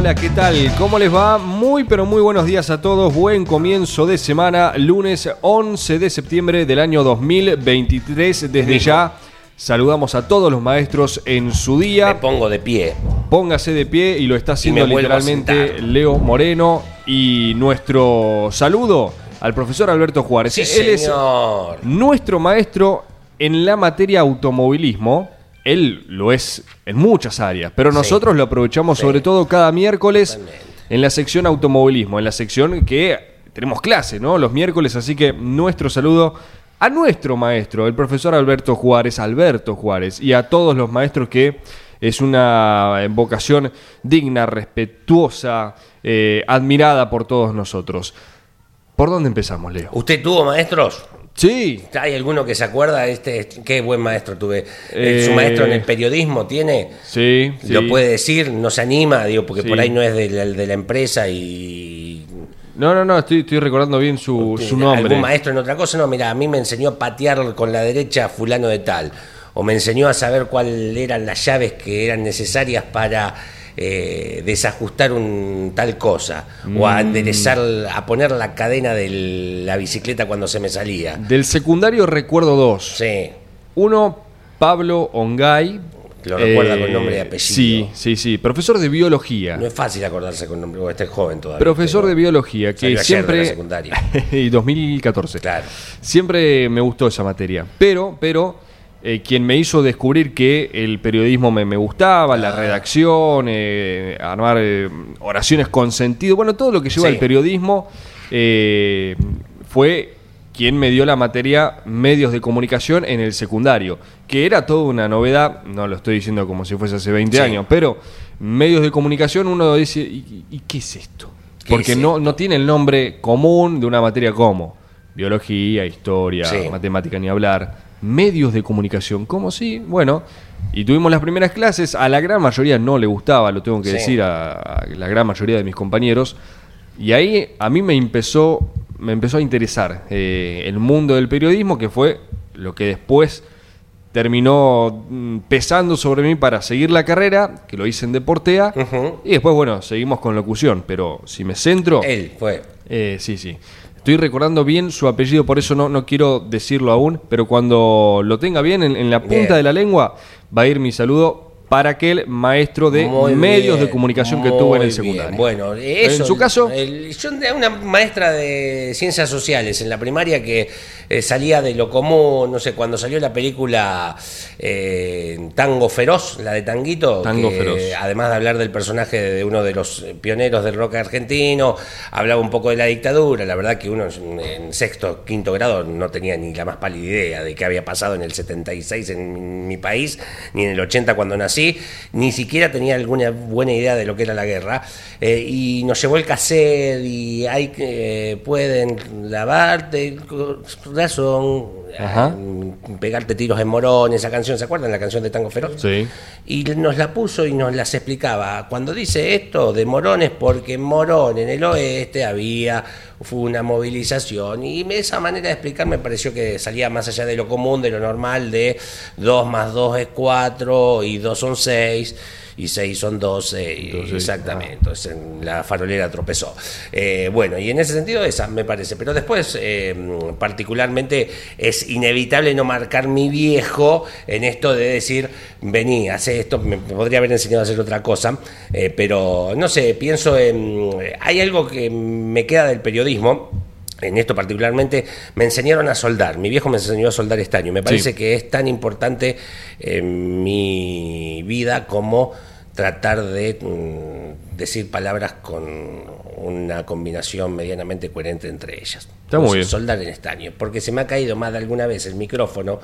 Hola, ¿qué tal? ¿Cómo les va? Muy, pero muy buenos días a todos. Buen comienzo de semana, lunes 11 de septiembre del año 2023. Desde ya saludamos a todos los maestros en su día. Me pongo de pie. Póngase de pie y lo está haciendo literalmente. Leo Moreno. Y nuestro saludo al profesor Alberto Juárez. Sí, Él es señor. nuestro maestro en la materia automovilismo. Él lo es en muchas áreas, pero Sí. nosotros lo aprovechamos Sí. sobre todo cada miércoles Totalmente. en la sección automovilismo, en la sección que tenemos clase, ¿no? Los miércoles, así que nuestro saludo a nuestro maestro, el profesor Alberto Juárez, Alberto Juárez, y a todos los maestros que es una vocación digna, respetuosa, eh, admirada por todos nosotros. ¿Por dónde empezamos, Leo? ¿Usted tuvo maestros? Sí, ¿Hay alguno que se acuerda? Este, qué buen maestro tuve. Eh, ¿Su Eh, maestro en el periodismo tiene? sí, sí. ¿Lo puede decir? ¿No se anima? Digo, porque Sí. por ahí no es de la, de la empresa y... No, no, no, estoy, estoy recordando bien su, su nombre. ¿Algún maestro en otra cosa? No, mira, a mí me enseñó a patear con la derecha a fulano de tal. O me enseñó a saber cuáles eran las llaves que eran necesarias para eh, desajustar un tal cosa. O Mm. a enderezar, a poner la cadena de la bicicleta cuando se me salía. Del secundario recuerdo dos. Sí. Uno, Pablo Ongay. Lo recuerda con nombre y apellido. Sí, sí, sí. Profesor de biología. No es fácil acordarse con nombre, porque este es joven todavía. Profesor de biología, que ayer de siempre. la secundaria. y 2014. Claro. Siempre me gustó esa materia. Pero, pero. Eh, quien me hizo descubrir que el periodismo me, me gustaba, Ah. la redacción, eh, armar eh, oraciones con sentido, bueno, todo lo que lleva Sí. al periodismo, eh, fue quien me dio la materia medios de comunicación en el secundario, que era toda una novedad, no lo estoy diciendo como si fuese hace 20 Sí. años, pero medios de comunicación uno dice, ¿y, y- y qué es esto? ¿Qué Porque es no, esto? no tiene el nombre común de una materia como biología, historia, Sí. matemática ni hablar. Medios de comunicación, ¿cómo sí? Bueno, y tuvimos las primeras clases, a la gran mayoría no le gustaba, lo tengo que Sí. decir, a, a la gran mayoría de mis compañeros. Y ahí a mí me empezó, me empezó a interesar eh, el mundo del periodismo, que fue lo que después terminó mm, pesando sobre mí para seguir la carrera, que lo hice en Deportea. Y después, bueno, seguimos con locución, pero si me centro... Él fue. Eh, sí, sí. Estoy recordando bien su apellido, por eso no, no quiero decirlo aún, pero cuando lo tenga bien en, en la punta Bien. de la lengua, va a ir mi saludo para aquel maestro de Muy medios bien, de comunicación que tuvo en el bien. secundario. Bueno, eso, en su caso, el- yo una maestra de ciencias sociales en la primaria que eh, salía de lo común, no sé, cuando salió la película eh, Tango Feroz, la de Tanguito, Tango que, Feroz. además de hablar del personaje de uno de los eh, pioneros del rock argentino, hablaba un poco de la dictadura, la verdad que uno en sexto, quinto grado no tenía ni la más pálida idea de qué había pasado en el 76 en mi país, ni en el 80 cuando nací, ni siquiera tenía alguna buena idea de lo que era la guerra, eh, y nos llevó el cassette y hay que pueden lavarte el corazón, Ajá. eh, pegarte tiros en Morón, esa canción, ¿se acuerdan la canción de Tango Feroz? Sí. Y nos la puso y nos las explicaba. Cuando dice esto de Morón es porque en Morón, en el oeste, había fue una movilización. Y esa manera de explicar me pareció que salía más allá de lo común, de lo normal, de 2 más 2 es 4 y 2 son 6 y 6 son 12. y- Entonces, exactamente. Entonces en la farolera tropezó. Eh, bueno, y en ese sentido esa me parece. Pero después, eh, particularmente, es inevitable no marcar mi viejo en esto de decir, vení, hace esto, me me podría haber enseñado a hacer otra cosa, eh, pero no sé, pienso en... Hay algo que me queda del periodismo en esto particularmente, me enseñaron a soldar. Mi viejo me enseñó a soldar estaño. Me parece Sí. que es tan importante en mi vida como tratar de mm, decir palabras con una combinación medianamente coherente entre ellas. Está muy bien. Soldar en estaño. Porque se me ha caído más de alguna vez el micrófono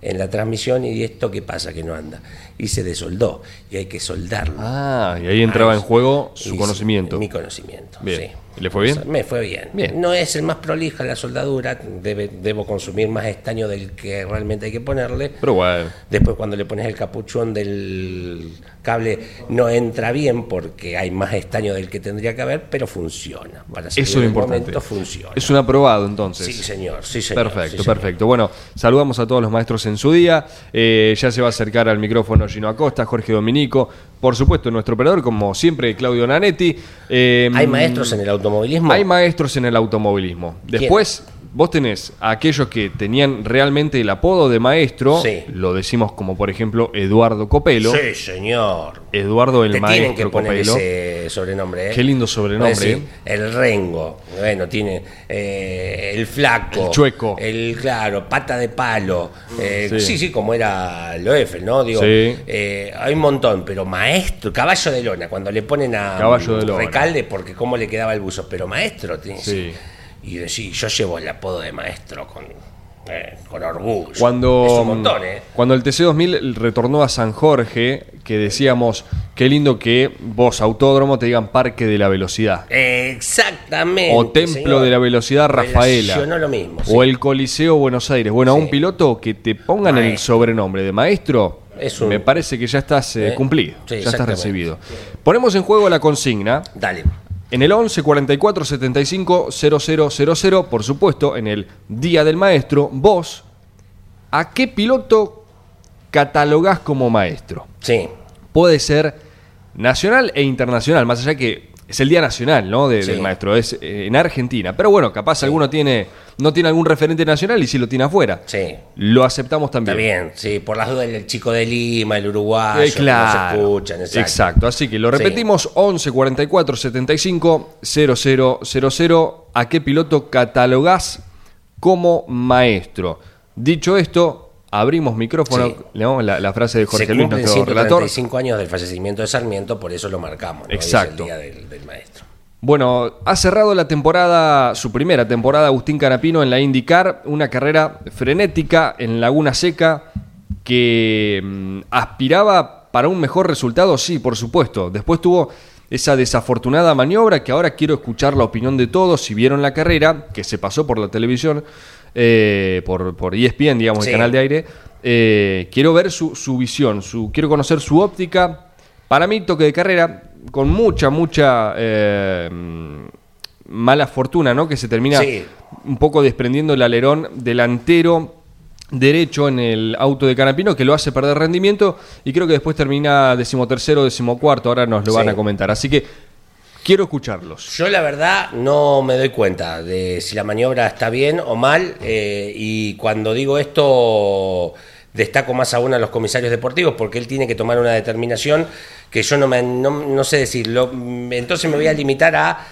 en la transmisión y esto qué pasa que no anda. Y se desoldó y hay que soldarlo. Ah, y ahí entraba en juego su conocimiento. Mi conocimiento. Bien. sí. ¿Y le fue bien? Me fue bien. Bien. No es el más prolija la soldadura, debe- debo consumir más estaño del que realmente hay que ponerle. Pero bueno. Después cuando le pones el capuchón del cable no entra bien porque hay más estaño del que tendría que haber, pero funciona. Para Eso es lo importante. momento funciona. Es un aprobado entonces. Sí, señor. Sí, señor. Perfecto, sí, señor. perfecto. Bueno, saludamos a todos los maestros en su día. Eh, ya se va a acercar al micrófono Gino Acosta, Jorge Dominico. Por supuesto, nuestro operador, como siempre, Claudio Nanetti. Eh, ¿Hay maestros en el automovilismo? Hay maestros en el automovilismo. Después, vos tenés a aquellos que tenían realmente el apodo de maestro. Sí. Lo decimos como, por ejemplo, Eduardo Copelo. Sí, señor. Eduardo el Te maestro tienen que poner Copelo. ese sobrenombre. ¿eh? Qué lindo sobrenombre, decir, ¿eh? El rengo, bueno, tiene eh, el flaco, El chueco. el claro, pata de palo. eh, Sí. sí. sí, como era Loeffel, ¿no? Digo, Sí. hay un montón, pero maestro, caballo de lona, cuando le ponen a Caballo de lona. recalde, porque cómo le quedaba el buzo, pero maestro, Sí. Y decir, yo llevo el apodo de maestro con, eh, con orgullo. Cuando, es un montón, ¿eh? cuando el TC2000 retornó a San Jorge, que decíamos, qué lindo que vos, autódromo, te digan Parque de la Velocidad. Exactamente. O Templo señor. de la Velocidad Rafaela. Relacionó lo mismo. sí. O el Coliseo Buenos Aires. Bueno, a un piloto que te pongan el sobrenombre de maestro, un- me parece que ya estás eh, cumplido, ya estás recibido. Ponemos en juego la consigna. Dale. En el 11 44 75 0000, por supuesto, en el Día del Maestro, vos, ¿a qué piloto catalogás como maestro? Sí. Puede ser nacional e internacional, más allá que es el Día Nacional, ¿no? de- Sí. Del maestro, es eh, en Argentina. Pero bueno, capaz alguno tiene, no tiene algún referente nacional y sí lo tiene afuera. Sí. Lo aceptamos también. Está bien, sí, por las dudas el chico de Lima, el uruguayo, Eh, que no se escuchan, exacto. exacto. Así que lo Sí. repetimos: 11 44 75 0000. ¿A qué piloto catalogás como maestro? Dicho esto, abrimos micrófono. Sí. ¿no? La, la frase de Jorge se Luis, nuestro relator. 135 años del fallecimiento de Sarmiento, por eso lo marcamos. ¿no? Hoy es Exacto. el día del, del maestro. Bueno, ha cerrado la temporada, su primera temporada, Agustín Canapino en la IndyCar, una carrera frenética en Laguna Seca que mm, aspiraba para un mejor resultado, sí, por supuesto. Después tuvo esa desafortunada maniobra que ahora quiero escuchar la opinión de todos, si vieron la carrera, que se pasó por la televisión, eh, por, por ESPN, digamos, Sí. el canal de aire. Eh, quiero ver su, su visión, su, quiero conocer su óptica. Para mí, toque de carrera, con mucha, mucha eh, mala fortuna, ¿no? Que se termina Sí. un poco desprendiendo el alerón delantero derecho en el auto de Canapino que lo hace perder rendimiento y creo que después termina decimotercero, decimocuarto, ahora nos lo van a comentar. Así que quiero escucharlos. Yo la verdad no me doy cuenta de si la maniobra está bien o mal eh, y cuando digo esto destaco más aún a los comisarios deportivos porque él tiene que tomar una determinación que yo no, me, no, no sé decirlo. Entonces me voy a limitar a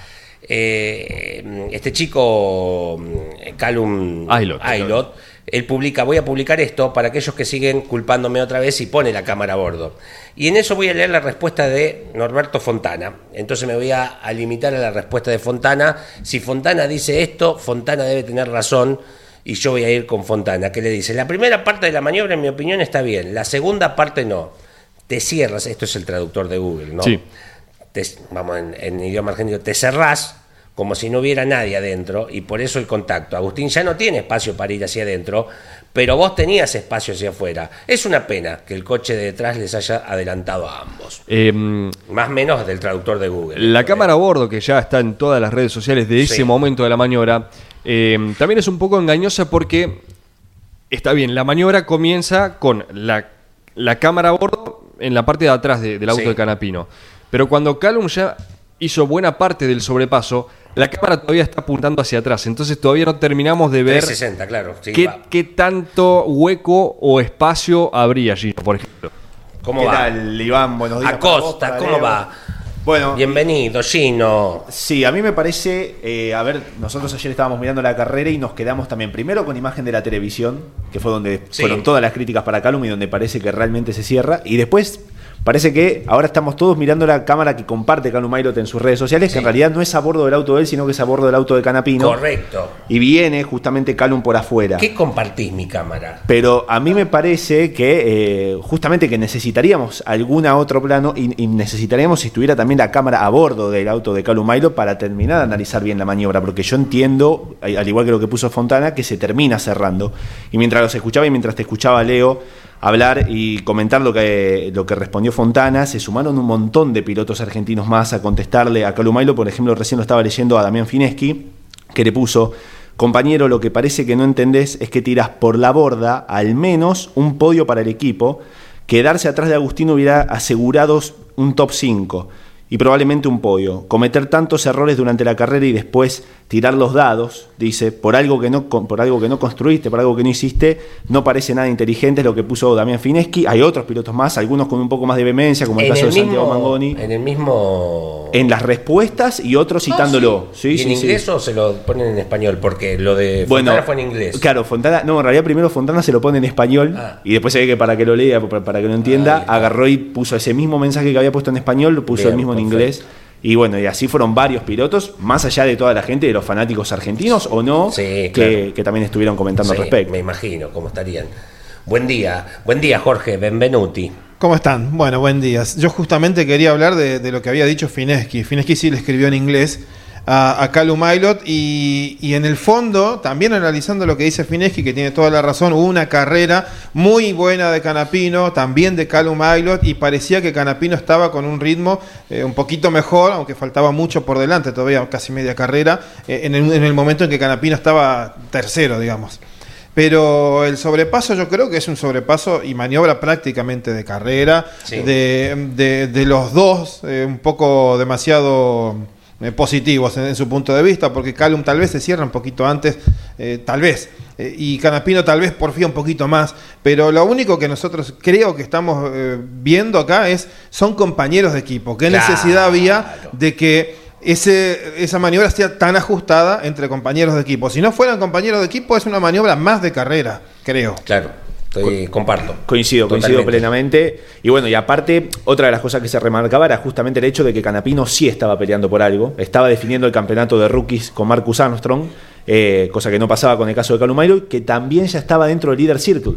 eh, este chico mm, Calum Aylot. Aylot. Él publica, voy a publicar esto para aquellos que siguen culpándome otra vez y pone la cámara a bordo. Y en eso voy a leer la respuesta de Norberto Fontana. Entonces me voy a, a limitar a la respuesta de Fontana. Si Fontana dice esto, Fontana debe tener razón y yo voy a ir con Fontana, que le dice, la primera parte de la maniobra en mi opinión está bien, la segunda parte no. Te cierras, esto es el traductor de Google, ¿no? Sí. Te- vamos en, en idioma argentino, te cerrás como si no hubiera nadie adentro y por eso el contacto. Agustín ya no tiene espacio para ir hacia adentro, pero vos tenías espacio hacia afuera. Es una pena que el coche de detrás les haya adelantado a ambos. Eh, Más menos del traductor de Google. La cámara a bordo, que ya está en todas las redes sociales de ese Sí. momento de la maniobra, eh, también es un poco engañosa porque está bien, la maniobra comienza con la, la cámara a bordo en la parte de atrás de- del auto Sí. de Canapino. Pero cuando Calum ya hizo buena parte del sobrepaso, la cámara todavía está apuntando hacia atrás. Entonces todavía no terminamos de ver 360, claro. sí, qué, qué tanto hueco o espacio habría allí, por ejemplo. ¿Cómo ¿Qué va? tal, Iván? Buenos días. para vos, Acosta, para ¿cómo Leo. va? Bueno, Bienvenido, Gino. Sí, a mí me parece, eh, a ver, nosotros ayer estábamos mirando la carrera y nos quedamos también primero con imagen de la televisión, que fue donde Sí. fueron todas las críticas para Calum y donde parece que realmente se cierra, y después parece que ahora estamos todos mirando la cámara que comparte Calum Mailot en sus redes sociales, Sí. que en realidad no es a bordo del auto de él, sino que es a bordo del auto de Canapino, Correcto. y viene justamente Calum por afuera. ¿Qué compartís mi cámara? Pero a mí me parece que eh, justamente que necesitaríamos algún otro plano y, y necesitaríamos si estuviera también la cámara a bordo del auto de Calum Mailo para terminar de analizar bien la maniobra, porque yo entiendo, al igual que lo que puso Fontana, que se termina cerrando. Y mientras los escuchaba y mientras te escuchaba Leo hablar y comentar lo que, lo que respondió Fontana, se sumaron un montón de pilotos argentinos más a contestarle a Calum Mailo, por ejemplo, recién lo estaba leyendo a Damián Fineschi, que le puso... Compañero, lo que parece que no entendés es que tiras por la borda al menos un podio para el equipo. Quedarse atrás de Agustín hubiera asegurado un top 5 y probablemente un podio. Cometer tantos errores durante la carrera y después tirar los dados, dice, por algo que no, por algo que no construiste, por algo que no hiciste, no parece nada inteligente, es lo que puso Damián Fineschi. Hay otros pilotos más, algunos con un poco más de vehemencia, como el en, caso el de Santiago Mangoni. en el mismo. En las respuestas y otros citándolo. Ah, Sí, ¿Y sí, en sí. inglés o se lo ponen en español? Porque lo de Fontana fue en inglés. Claro, Fontana, no, en realidad primero Fontana se lo pone en español Ah. y después se ve que para que lo lea, para, para que lo entienda, está. agarró y puso ese mismo mensaje que había puesto en español, lo puso Bien, el mismo en perfecto. inglés. Y bueno, y así fueron varios pilotos, más allá de toda la gente, de los fanáticos argentinos o no, Sí, que, claro. que también estuvieron comentando Sí, al respecto. Me imagino cómo estarían. Buen día, buen día Jorge, benvenuti. ¿Cómo están? Bueno, buen día. Yo justamente quería hablar de, de lo que había dicho Fineschi. Fineschi sí le escribió en inglés a, a Calum Mailot y, y en el fondo, también analizando lo que dice Fineschi, que tiene toda la razón, hubo una carrera muy buena de Canapino, también de Calum Mailot y parecía que Canapino estaba con un ritmo eh, un poquito mejor, aunque faltaba mucho por delante, todavía casi media carrera, eh, en, el, en el momento en que Canapino estaba tercero, digamos. Pero el sobrepaso yo creo que es un sobrepaso y maniobra prácticamente de carrera, Sí. de, de- de los dos, eh, un poco demasiado positivos en, en su punto de vista, porque Calum tal vez se cierra un poquito antes, eh, tal vez, eh, y Canapino tal vez porfía un poquito más, pero lo único que nosotros creo que estamos eh, viendo acá es, son compañeros de equipo, qué Claro. necesidad había de que ese, esa maniobra sea tan ajustada entre compañeros de equipo. Si no fueran compañeros de equipo, es una maniobra más de carrera, creo. Claro, estoy, comparto. Coincido, coincido plenamente. Y bueno, y aparte, otra de las cosas que se remarcaba era justamente el hecho de que Canapino sí estaba peleando por algo. Estaba definiendo el campeonato de rookies con Marcus Armstrong, eh, cosa que no pasaba con el caso de Calumairo, que también ya estaba dentro del Leader Circle.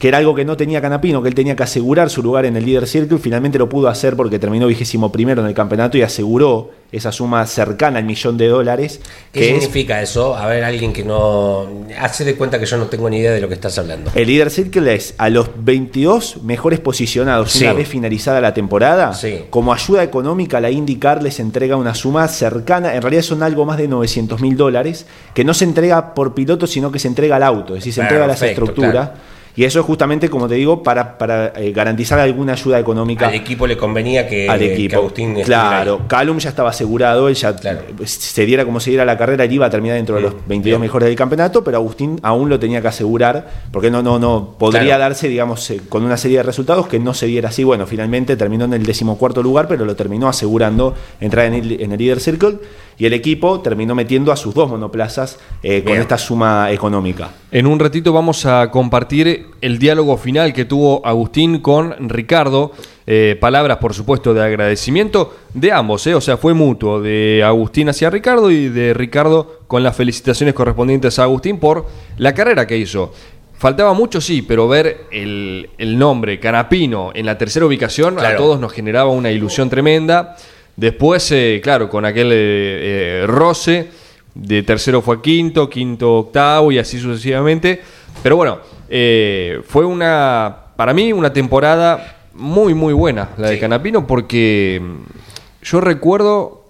Que era algo que no tenía Canapino, que él tenía que asegurar su lugar en el Leader Circle. Finalmente lo pudo hacer porque terminó vigésimo primero en el campeonato y aseguró esa suma cercana al millón de dólares. ¿Qué que es significa eso? A ver, alguien que no. Hace de cuenta que yo no tengo ni idea de lo que estás hablando. El Leader Circle es a los 22 mejores posicionados Sí. una vez finalizada la temporada. Sí. Como ayuda económica, la IndyCar les entrega una suma cercana, en realidad son algo más de 900 mil dólares, que no se entrega por piloto, sino que se entrega al auto, es decir, se entrega a la estructura. claro. Y eso es justamente, como te digo, para, para eh, garantizar alguna ayuda económica Al equipo le convenía que, al que equipo. Agustín claro. Calum ya estaba asegurado, él ya Claro. se diera como se diera la carrera, él iba a terminar dentro de los Mm, 22 bien. mejores del campeonato, pero Agustín aún lo tenía que asegurar, porque no, no, no podría Claro. darse, digamos, eh, con una serie de resultados que no se diera así. Bueno, finalmente terminó en el decimocuarto lugar, pero lo terminó asegurando entrar en el, en el Leader Circle y el equipo terminó metiendo a sus dos monoplazas eh, con esta suma económica. En un ratito vamos a compartir el diálogo final que tuvo Agustín con Ricardo. Eh, palabras, por supuesto, de agradecimiento de ambos, ¿eh? o sea, fue mutuo, de Agustín hacia Ricardo y de Ricardo con las felicitaciones correspondientes a Agustín por la carrera que hizo. Faltaba mucho, sí, pero ver el, el nombre Canapino en la tercera ubicación a todos nos generaba una ilusión tremenda. Después, eh, claro, con aquel eh, eh, roce, de tercero fue a quinto, quinto octavo y así sucesivamente. Pero bueno, eh, fue una, para mí, una temporada muy, muy buena la de. Canapino porque mm, yo recuerdo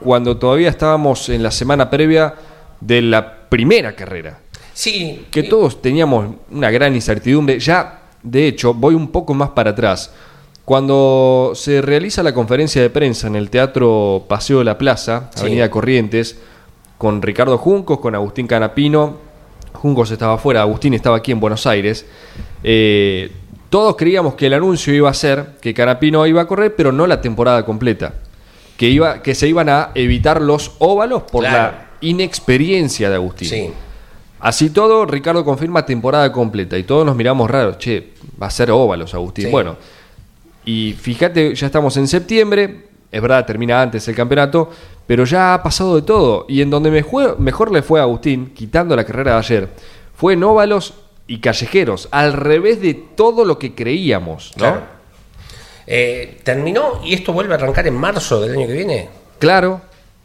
cuando todavía estábamos en la semana previa de la primera carrera Sí, que todos teníamos una gran incertidumbre. Ya, de hecho, voy un poco más para atrás. Cuando se realiza la conferencia de prensa en el Teatro Paseo de la Plaza, Sí. Avenida Corrientes, con Ricardo Juncos, con Agustín Canapino, Juncos estaba afuera, Agustín estaba aquí en Buenos Aires, eh, todos creíamos que el anuncio iba a ser que Canapino iba a correr, pero no la temporada completa. que, iba, que se iban a evitar los óvalos por Claro. la inexperiencia de Agustín. Sí. Así todo, Ricardo confirma temporada completa y todos nos miramos raros. Che, va a ser óvalos, Agustín. Sí. Bueno, y fíjate, ya estamos en septiembre, es verdad, termina antes el campeonato, pero ya ha pasado de todo. Y en donde mejor le fue a Agustín, quitando la carrera de ayer, fue en óvalos y callejeros, al revés de todo lo que creíamos, ¿no? Claro. Eh, terminó y esto vuelve a arrancar en marzo del año que viene. Claro,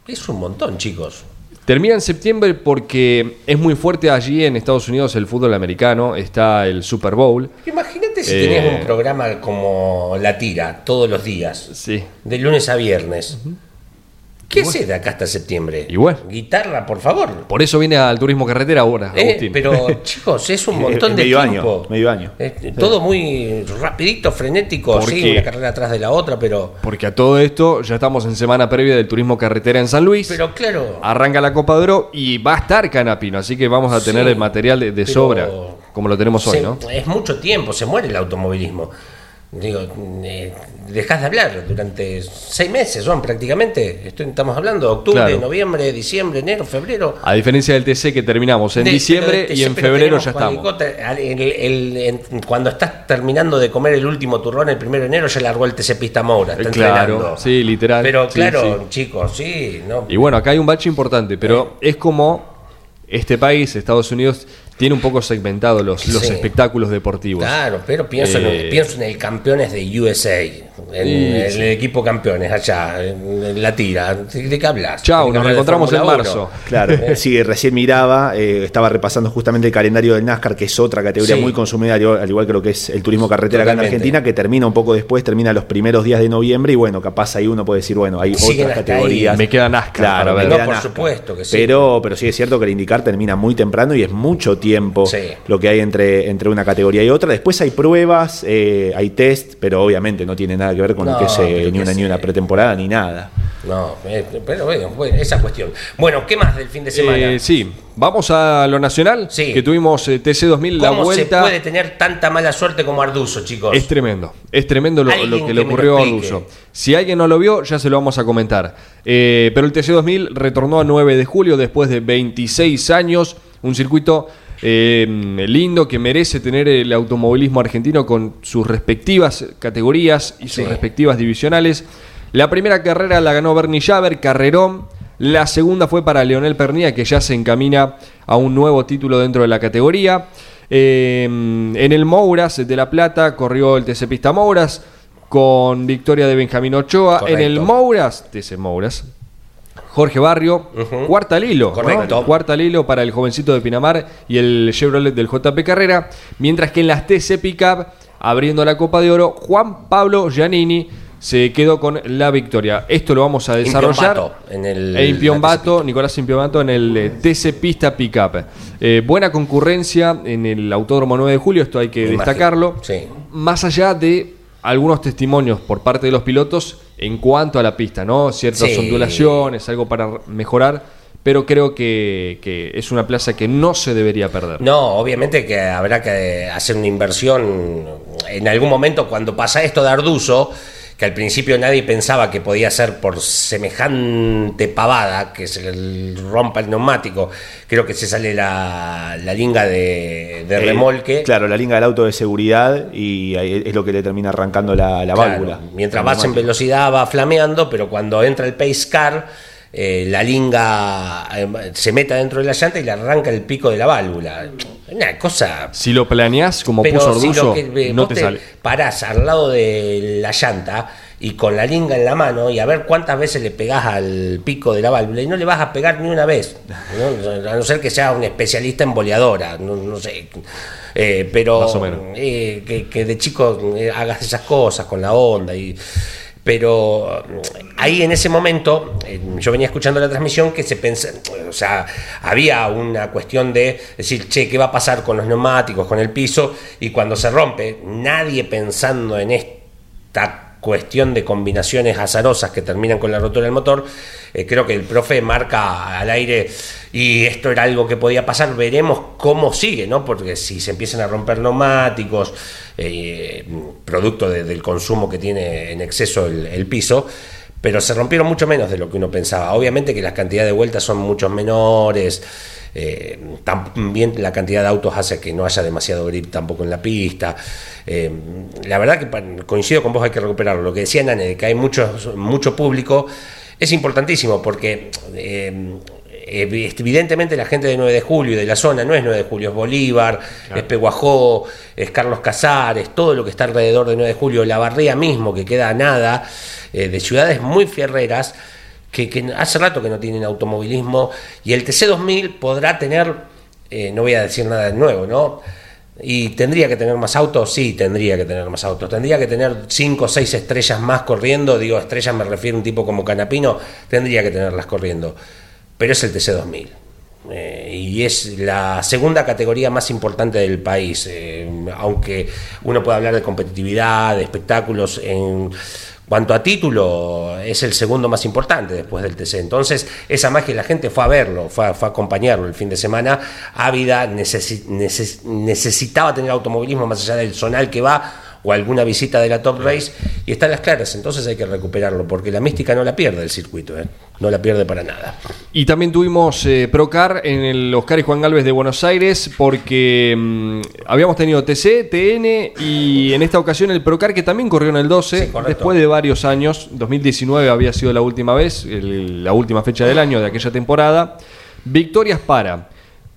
Es un montón, chicos. Termina en septiembre porque es muy fuerte allí en Estados Unidos el fútbol americano, está el Super Bowl. Imagínate si Eh. tenías un programa como La Tira todos los días, Sí. de lunes a viernes. ¿Qué haces de acá hasta septiembre? Y bueno. Guitarra, por favor. Por eso viene al turismo carretera ahora, Eh, Agustín. pero chicos, es un Es- montón es de medio tiempo. año, medio año. Eh, Todo muy rapidito, frenético, ¿Por sí, qué? una carrera atrás de la otra, pero, Porque a todo esto ya estamos en semana previa del turismo carretera en San Luis. pero claro. Arranca la Copa de Oro y va a estar Canapino, así que vamos a tener Sí, el material de, de pero sobra, como lo tenemos hoy, se- ¿no? Es mucho tiempo, se muere el automovilismo. Digo, eh, dejás de hablar durante seis meses, son prácticamente. Estoy- estamos hablando de octubre, Claro. noviembre, diciembre, enero, febrero. A diferencia del TC que terminamos en De- diciembre y en febrero ya cuando- estamos. el- el- en- cuando estás terminando de comer el último turrón el primero de enero, ya largó el TC Pista Moura. Está Eh, claro, entrenando. sí, literal. Pero Sí, claro, sí. chicos, sí. No, Y bueno, acá hay un bache importante, pero es como este país, Estados Unidos, tiene un poco segmentado los, los Sí. espectáculos deportivos. Claro, pero pienso, en, Eh, pienso en el campeones de USA, en, Sí, el equipo campeones allá, en, en la tira. ¿De qué hablas? Que nos encontramos en marzo. Claro, sí, recién miraba, eh, estaba repasando justamente el calendario del NASCAR, que es otra categoría Sí. muy consumida, al igual, al igual que lo que es el turismo carretera acá en. Argentina, que termina un poco después, termina los primeros días de noviembre, y bueno, capaz ahí uno puede decir, bueno, hay Siguen otras categorías. Me queda NASCAR Claro, para me ver. No, queda por NASCAR. supuesto que sí. Pero, pero sí es cierto que el indicar termina muy temprano y es mucho tiempo Sí. lo que hay entre, entre una categoría y otra. Después hay pruebas, eh, hay test, pero obviamente no tiene nada que ver con lo que es eh, ni que una, ni una pretemporada ni nada. No, eh, pero bueno, bueno, esa cuestión. Bueno, ¿qué más del fin de semana? Eh, sí, vamos a lo nacional, Sí. que tuvimos eh, TC2000, la ¿Cómo se vuelta. puede tener tanta mala suerte como Arduzo, chicos? Es tremendo, es tremendo lo, que que le ocurrió a. Orduzo. Si alguien no lo vio, ya se lo vamos a comentar. Eh, pero el TC2000 retornó a 9 de julio después de 26 años, un circuito eh, lindo que merece tener el automovilismo argentino con sus respectivas categorías y sus Sí. respectivas divisionales. La primera carrera la ganó Bernie Javer, carrerón. La segunda fue para Leonel Pernía, que ya se encamina a un nuevo título dentro de la categoría. Eh, en el Mouras de La Plata corrió el TC Pista Mouras con victoria de Benjamín Ochoa. Correcto. En el Mouras, TC Mouras, Jorge Barrio, cuarta al hilo. ¿no? Correcto. Cuarta al hilo para el jovencito de Pinamar y el Chevrolet del JP Carrera. Mientras que en las TC Pickup, abriendo la Copa de Oro, Juan Pablo Giannini se quedó con la victoria. Esto lo vamos a desarrollar. En el- E Nicolás Impiombato en el eh, TC Pista Pickup. Eh, buena concurrencia en el Autódromo 9 de Julio, esto hay que destacarlo. Sí. Más allá de algunos testimonios por parte de los pilotos en cuanto a la pista, ¿no? Ciertas Sí. ondulaciones, algo para mejorar, pero creo que, que es una plaza que no se debería perder. No, obviamente que habrá que hacer una inversión en algún momento cuando pasa esto de Arduzo, que al principio nadie pensaba que podía ser por semejante pavada, que se rompa el neumático, creo que se sale la, la linga de, de Eh, remolque. claro, la linga del auto de seguridad y es lo que le termina arrancando la, la Claro, válvula. Mientras vas en velocidad va flameando, pero cuando entra el pace car, eh, la linga eh, se mete dentro de la llanta y le arranca el pico de la válvula. Una cosa Si lo planeás como pero puso si Orduzo, lo que, eh, no vos te, te sale. parás al lado de la llanta y con la linga en la mano y a ver cuántas veces le pegás al pico de la válvula y no le vas a pegar ni una vez, ¿no? a no ser que sea un especialista en boleadora, no, no sé. Eh, pero eh, que, que de chico hagas esas cosas con la onda y pero eh, ahí en ese momento eh, yo venía escuchando la transmisión que se pensa, o sea, había una cuestión de decir, che, ¿qué va a pasar con los neumáticos, con el piso? Y cuando se rompe, nadie pensando en esta cuestión de combinaciones azarosas que terminan con la rotura del motor, eh, creo que el profe marca al aire y esto era algo que podía pasar, veremos cómo sigue, ¿no? Porque si se empiezan a romper neumáticos, eh, producto de- del consumo que tiene en exceso el, piso, pero se rompieron mucho menos de lo que uno pensaba. Obviamente que las cantidades de vueltas son mucho menores, eh, también la cantidad de autos hace que no haya demasiado grip tampoco en la pista. Eh, la verdad que coincido con vos, hay que recuperarlo. Lo que decía Nane, que hay mucho, mucho público, es importantísimo porque evidentemente la gente de 9 de julio y de la zona no es 9 de julio, es Bolívar, es Peguajó, es Carlos Casares, todo lo que está alrededor de 9 de julio, la barría mismo que queda a nada, de ciudades muy fierreras que, hace rato que no tienen automovilismo y el TC2000 podrá tener, eh, no voy a decir nada de nuevo, ¿no? ¿Y tendría que tener más autos? Sí, tendría que tener más autos. ¿Tendría que tener 5 o 6 estrellas más corriendo? Digo, estrellas me refiero a un tipo como Canapino, tendría que tenerlas corriendo. Pero es el TC2000. Eh, y es la segunda categoría más importante del país. Eh, aunque uno pueda hablar de competitividad, de espectáculos en cuanto a título, es el segundo más importante después del TC. Entonces, esa magia, la gente fue a verlo, fue a, acompañarlo el fin de semana. Ávida necesitaba tener automovilismo más allá del zonal que va o alguna visita de la Top Race y están las claras, entonces hay que recuperarlo porque la mística no la pierde el circuito, ¿eh? no la pierde para nada. Y también tuvimos eh, Procar en el Oscar y Juan Galvez de Buenos Aires porque mm, habíamos tenido TC, TN y en esta ocasión el Procar que también corrió en el 12 después de varios años, 2019 había sido la última vez, la última fecha del año de aquella temporada. Victorias para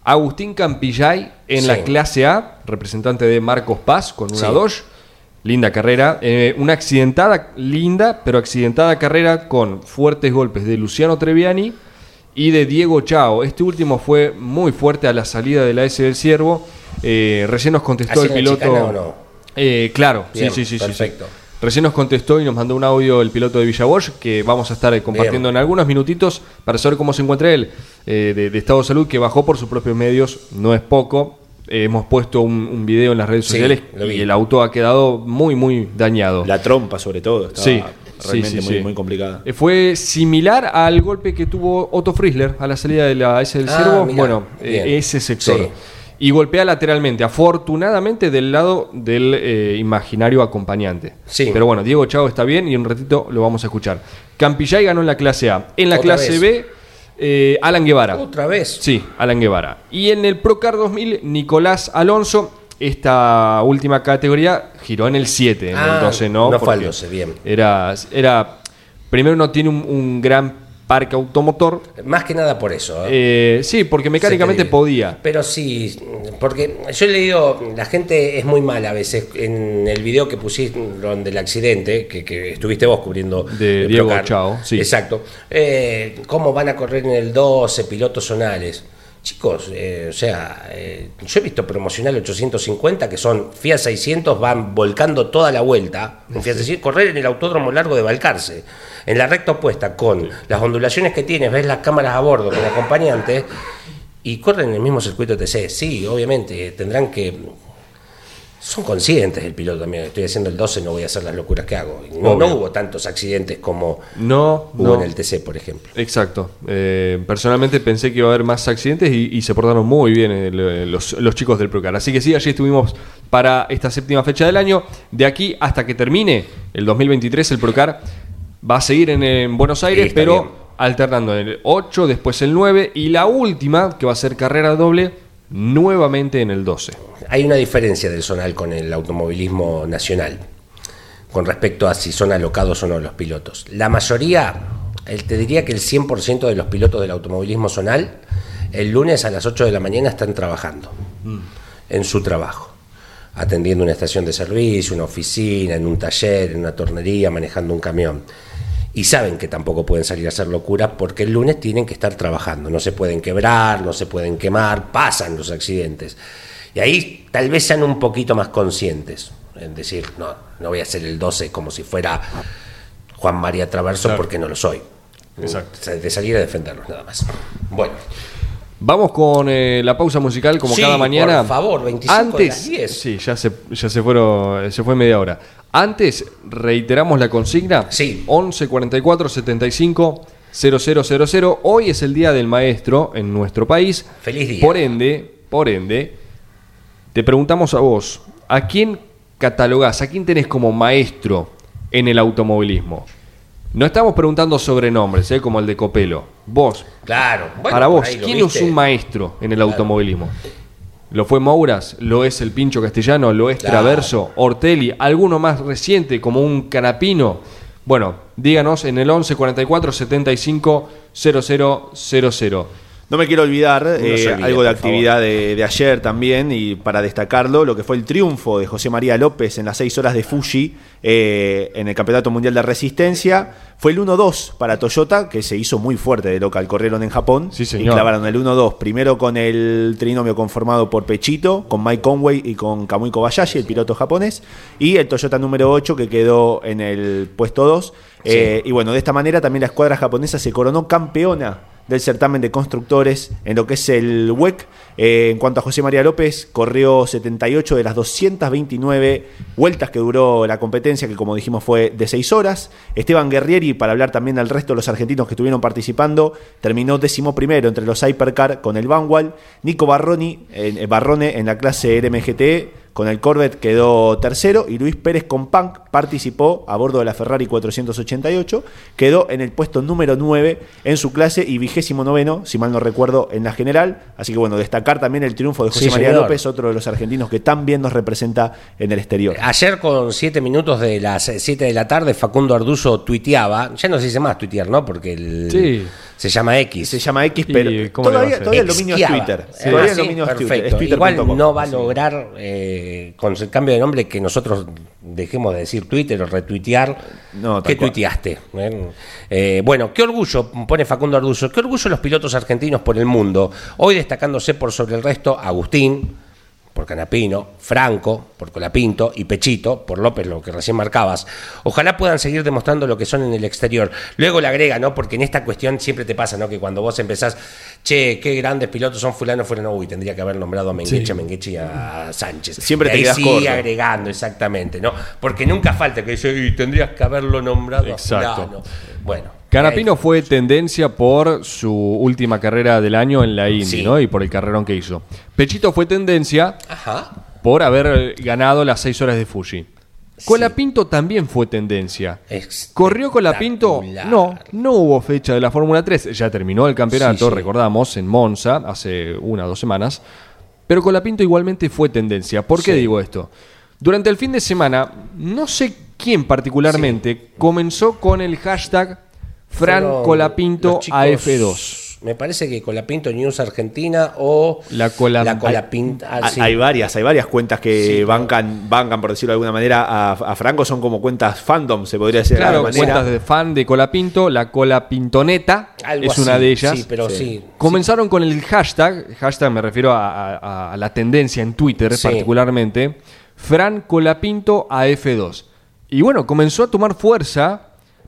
Agustín Campillay en la clase A, representante de Marcos Paz con una Dodge. Linda carrera, eh, una accidentada, linda, pero accidentada carrera con fuertes golpes de Luciano Treviani y de Diego Chao. Este último fue muy fuerte a la salida de la S del Ciervo. Eh, recién nos contestó el piloto. O no? Eh, claro, sí, sí, sí, perfecto. Recién nos contestó y nos mandó un audio el piloto de Villa que vamos a estar compartiendo en algunos minutitos para saber cómo se encuentra él de, de, estado de salud, que bajó por sus propios medios, no es poco, hemos puesto un, video en las redes sociales y el auto ha quedado muy, muy dañado. La trompa, sobre todo, estaba sí, realmente muy, muy, complicada. Eh, fue similar al golpe que tuvo Otto Frizzler a la salida de la S del ah, bueno, eh, ese sector. Y golpea lateralmente, afortunadamente del lado del eh, imaginario acompañante. Sí. Pero bueno, Diego Chao está bien y en un ratito lo vamos a escuchar. Campillay ganó en la clase A. En la clase B eh, Alan Guevara. Otra vez. Sí, Alan Guevara. Y en el Procar 2000, Nicolás Alonso. Esta última categoría giró en el 7, en el 12 ah, no. No fue el 12, bien. Era, era, primero no tiene un gran parque automotor. Más que nada por eso. ¿eh? Eh, sí, porque mecánicamente podía. Pero sí, porque yo he leído, la gente es muy mala a veces. En el video que pusieron del accidente, que, estuviste vos cubriendo. De Diego Chao, sí. Exacto. Eh, ¿Cómo van a correr en el 12 pilotos zonales? Chicos, eh, o sea, eh, yo he visto promocional 850 que son Fiat 600, van volcando toda la vuelta, correr en el autódromo largo de Balcarce, en la recta opuesta, con las ondulaciones que tienes, ves las cámaras a bordo con acompañante, y corren en el mismo circuito TC. Sí, obviamente, tendrán que son conscientes el piloto también. Estoy haciendo el 12, no voy a hacer las locuras que hago. No, hubo tantos accidentes como no, hubo en el TC, por ejemplo. Exacto. Eh, personalmente pensé que iba a haber más accidentes y, se portaron muy bien eh, los, chicos del Procar. Así que sí, allí estuvimos para esta séptima fecha del año. De aquí hasta que termine el 2023, el Procar va a seguir en, Buenos Aires, pero alternando en el 8, después el 9 y la última, que va a ser carrera doble nuevamente en el 12. Hay una diferencia del zonal con el automovilismo nacional con respecto a si son alocados o no los pilotos. La mayoría, te diría que el 100% de los pilotos del automovilismo zonal, el lunes a las 8 de la mañana están trabajando mm. en su trabajo, atendiendo una estación de servicio, una oficina, en un taller, en una tornería, manejando un camión y saben que tampoco pueden salir a hacer locuras porque el lunes tienen que estar trabajando, no se pueden quebrar, no se pueden quemar, pasan los accidentes. Y ahí tal vez sean un poquito más conscientes, en decir, no, no voy a hacer el 12 como si fuera Juan María Traverso porque no lo soy. Exacto. De salir a defenderlos nada más. Bueno. Vamos con eh, la pausa musical como cada mañana. Por favor, 25 Antes, 10. Sí, ya se, ya se fueron, se fue media hora. Antes, reiteramos la consigna. Sí. 11 44 75 0000. Hoy es el día del maestro en nuestro país. Feliz día. Por ende, por ende, te preguntamos a vos, ¿a quién catalogás, a quién tenés como maestro en el automovilismo? No estamos preguntando sobrenombres, ¿eh? como el de Copelo. Vos, Claro. bueno, para vos, ¿quién es un maestro en el automovilismo? ¿Lo fue Mouras? ¿Lo es el Pincho Castellano? ¿Lo es. Traverso? ¿Ortelli? ¿Alguno más reciente como un Canapino? Bueno, díganos en el 11 44 75 0000. No me quiero olvidar No eh, olvide, algo de actividad de, de ayer también, y para destacarlo, lo que fue el triunfo de José María López en las seis horas de Fuji eh, en el Campeonato Mundial de Resistencia. Fue el 1-2 para Toyota, que se hizo muy fuerte de local. Corrieron en Japón Sí, y clavaron el 1-2. Primero con el trinomio conformado por Pechito, con Mike Conway y con Kamui Kobayashi, el piloto japonés. Y el Toyota número 8, que quedó en el puesto 2. Eh, y bueno, de esta manera también la escuadra japonesa se coronó campeona del certamen de constructores en lo que es el WEC. Eh, en cuanto a José María López, corrió 78 de las 229 vueltas que duró la competencia, que como dijimos fue de 6 horas. Esteban Guerrieri, para hablar también al resto de los argentinos que estuvieron participando, terminó décimo primero entre los Hypercar con el Vanwall. Nico Barroni, eh, Barrone en la clase RMGT con el Corvette quedó tercero y Luis Pérez con Punk participó a bordo de la Ferrari 488, quedó en el puesto número 9 en su clase y vigésimo noveno, si mal no recuerdo, en la general. Así que bueno, destacar también el triunfo de José Sí, María señor. López, otro de los argentinos que tan bien nos representa en el exterior. Ayer con siete minutos de las 7 de la tarde, Facundo Arduzo tuiteaba, ya no se dice más tuitear, ¿no? Porque el, Sí. Se llama X. Se llama X, ¿Y pero todavía, todavía el dominio es. Twitter. Ah, Todavía el sí, dominio es Twitter. perfecto. Es twitter Igual com. no va a Sí. lograr eh, con el cambio de nombre que nosotros dejemos de decir Twitter o retuitear. No, ¿Qué tuiteaste? Eh, bueno, qué orgullo, pone Facundo Arduzo, qué orgullo los pilotos argentinos por el mundo. Hoy destacándose por sobre el resto Agustín, por Canapino, Franco, por Colapinto y Pechito, por López, lo que recién marcabas. Ojalá puedan seguir demostrando lo que son en el exterior. Luego le agrega, ¿no? Porque en esta cuestión siempre te pasa, ¿no? Que cuando vos empezás, che, qué grandes pilotos son fulano, fulano, uy, tendría que haber nombrado a Mengueche, a Mengueche y a Sánchez. Siempre Y te ahí quedás sigue corto. agregando, exactamente, ¿no? Porque nunca falta que dice, y tendrías que haberlo nombrado Exacto. a fulano. Bueno. Canapino ahí- fue tendencia por su última carrera del año en la Indy, Sí. ¿no? Y por el carrerón que hizo. Pechito fue tendencia Ajá. por haber ganado las 6 horas de Fuji. Colapinto también fue tendencia. ¿Corrió Colapinto? No, no hubo fecha de la Fórmula 3. Ya terminó el campeonato, Sí, sí. recordamos, en Monza, hace una o dos semanas. Pero Colapinto igualmente fue tendencia. ¿Por qué digo esto? Durante el fin de semana, no sé quién particularmente comenzó con el hashtag Fran Fueron Colapinto los chicos- AF2. Me parece que Colapinto News Argentina o La Cola- la Colapinto. ah, Hay- sí. Hay varias, hay varias cuentas que Sí, bancan, bancan, por decirlo de alguna manera, a, a Franco, son como cuentas fandom, se podría decir de Claro, alguna manera. cuentas de fan de Colapinto, la Colapintoneta Algo es una de ellas. Sí, pero sí. Comenzaron con el hashtag, hashtag me refiero a, a- a la tendencia en Twitter Sí. particularmente, Fran Colapinto AF2. Y bueno, comenzó a tomar fuerza,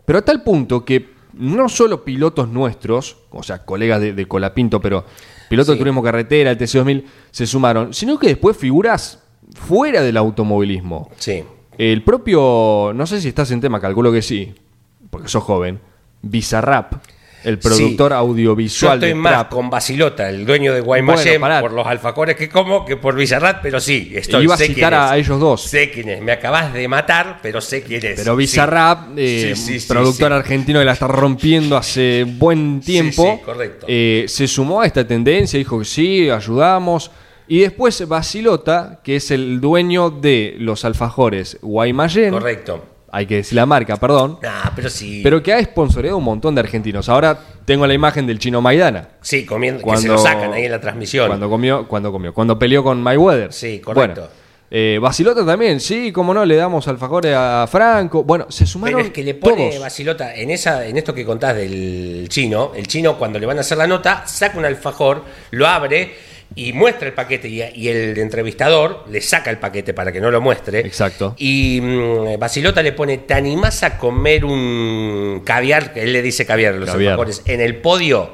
pero a tal punto que no solo pilotos nuestros, o sea, colegas de, de Colapinto, pero pilotos Sí. de turismo carretera, el TC2000, se sumaron, sino que después figuras fuera del automovilismo. Sí. El propio, no sé si estás en tema, calculo que sí, porque sos joven, Bizarrap, el productor Sí. Yo audiovisual estoy más Trap. con Basilota, el dueño de Guaymallén, Bueno, por los alfacores que como, que por Villarrat, pero sí, estoy. Iba a sé citar a ellos dos. Sé quién es. Me acabas de matar, pero sé quién es. Pero. Bizarrap, eh, Sí, sí, sí, productor argentino que la está rompiendo hace buen tiempo, sí, correcto. eh, se sumó a esta tendencia, dijo que sí, ayudamos. Y después Basilota, que es el dueño de los alfajores Guaymallén, Correcto. Hay que decir la marca, perdón, Ah, pero sí. pero que ha sponsoreado un montón de argentinos. Ahora tengo la imagen del chino Maidana. sí, comiendo, que Cuando- se lo sacan ahí en la transmisión. Cuando comió, cuando comió, cuando peleó con Mayweather. Sí, correcto. Bueno, eh, Basilota también, sí, como no, le damos alfajores a Franco. Bueno, se sumaron Pero es que le pone todos. Basilota en esa, en esto que contás del chino, el chino cuando le van a hacer la nota, saca un alfajor, lo abre y muestra el paquete y, y el entrevistador le saca el paquete para que no lo muestre. Exacto. Y mm, Basilota le pone, ¿te animás a comer un caviar? que Él le dice caviar los Caviar. en el podio.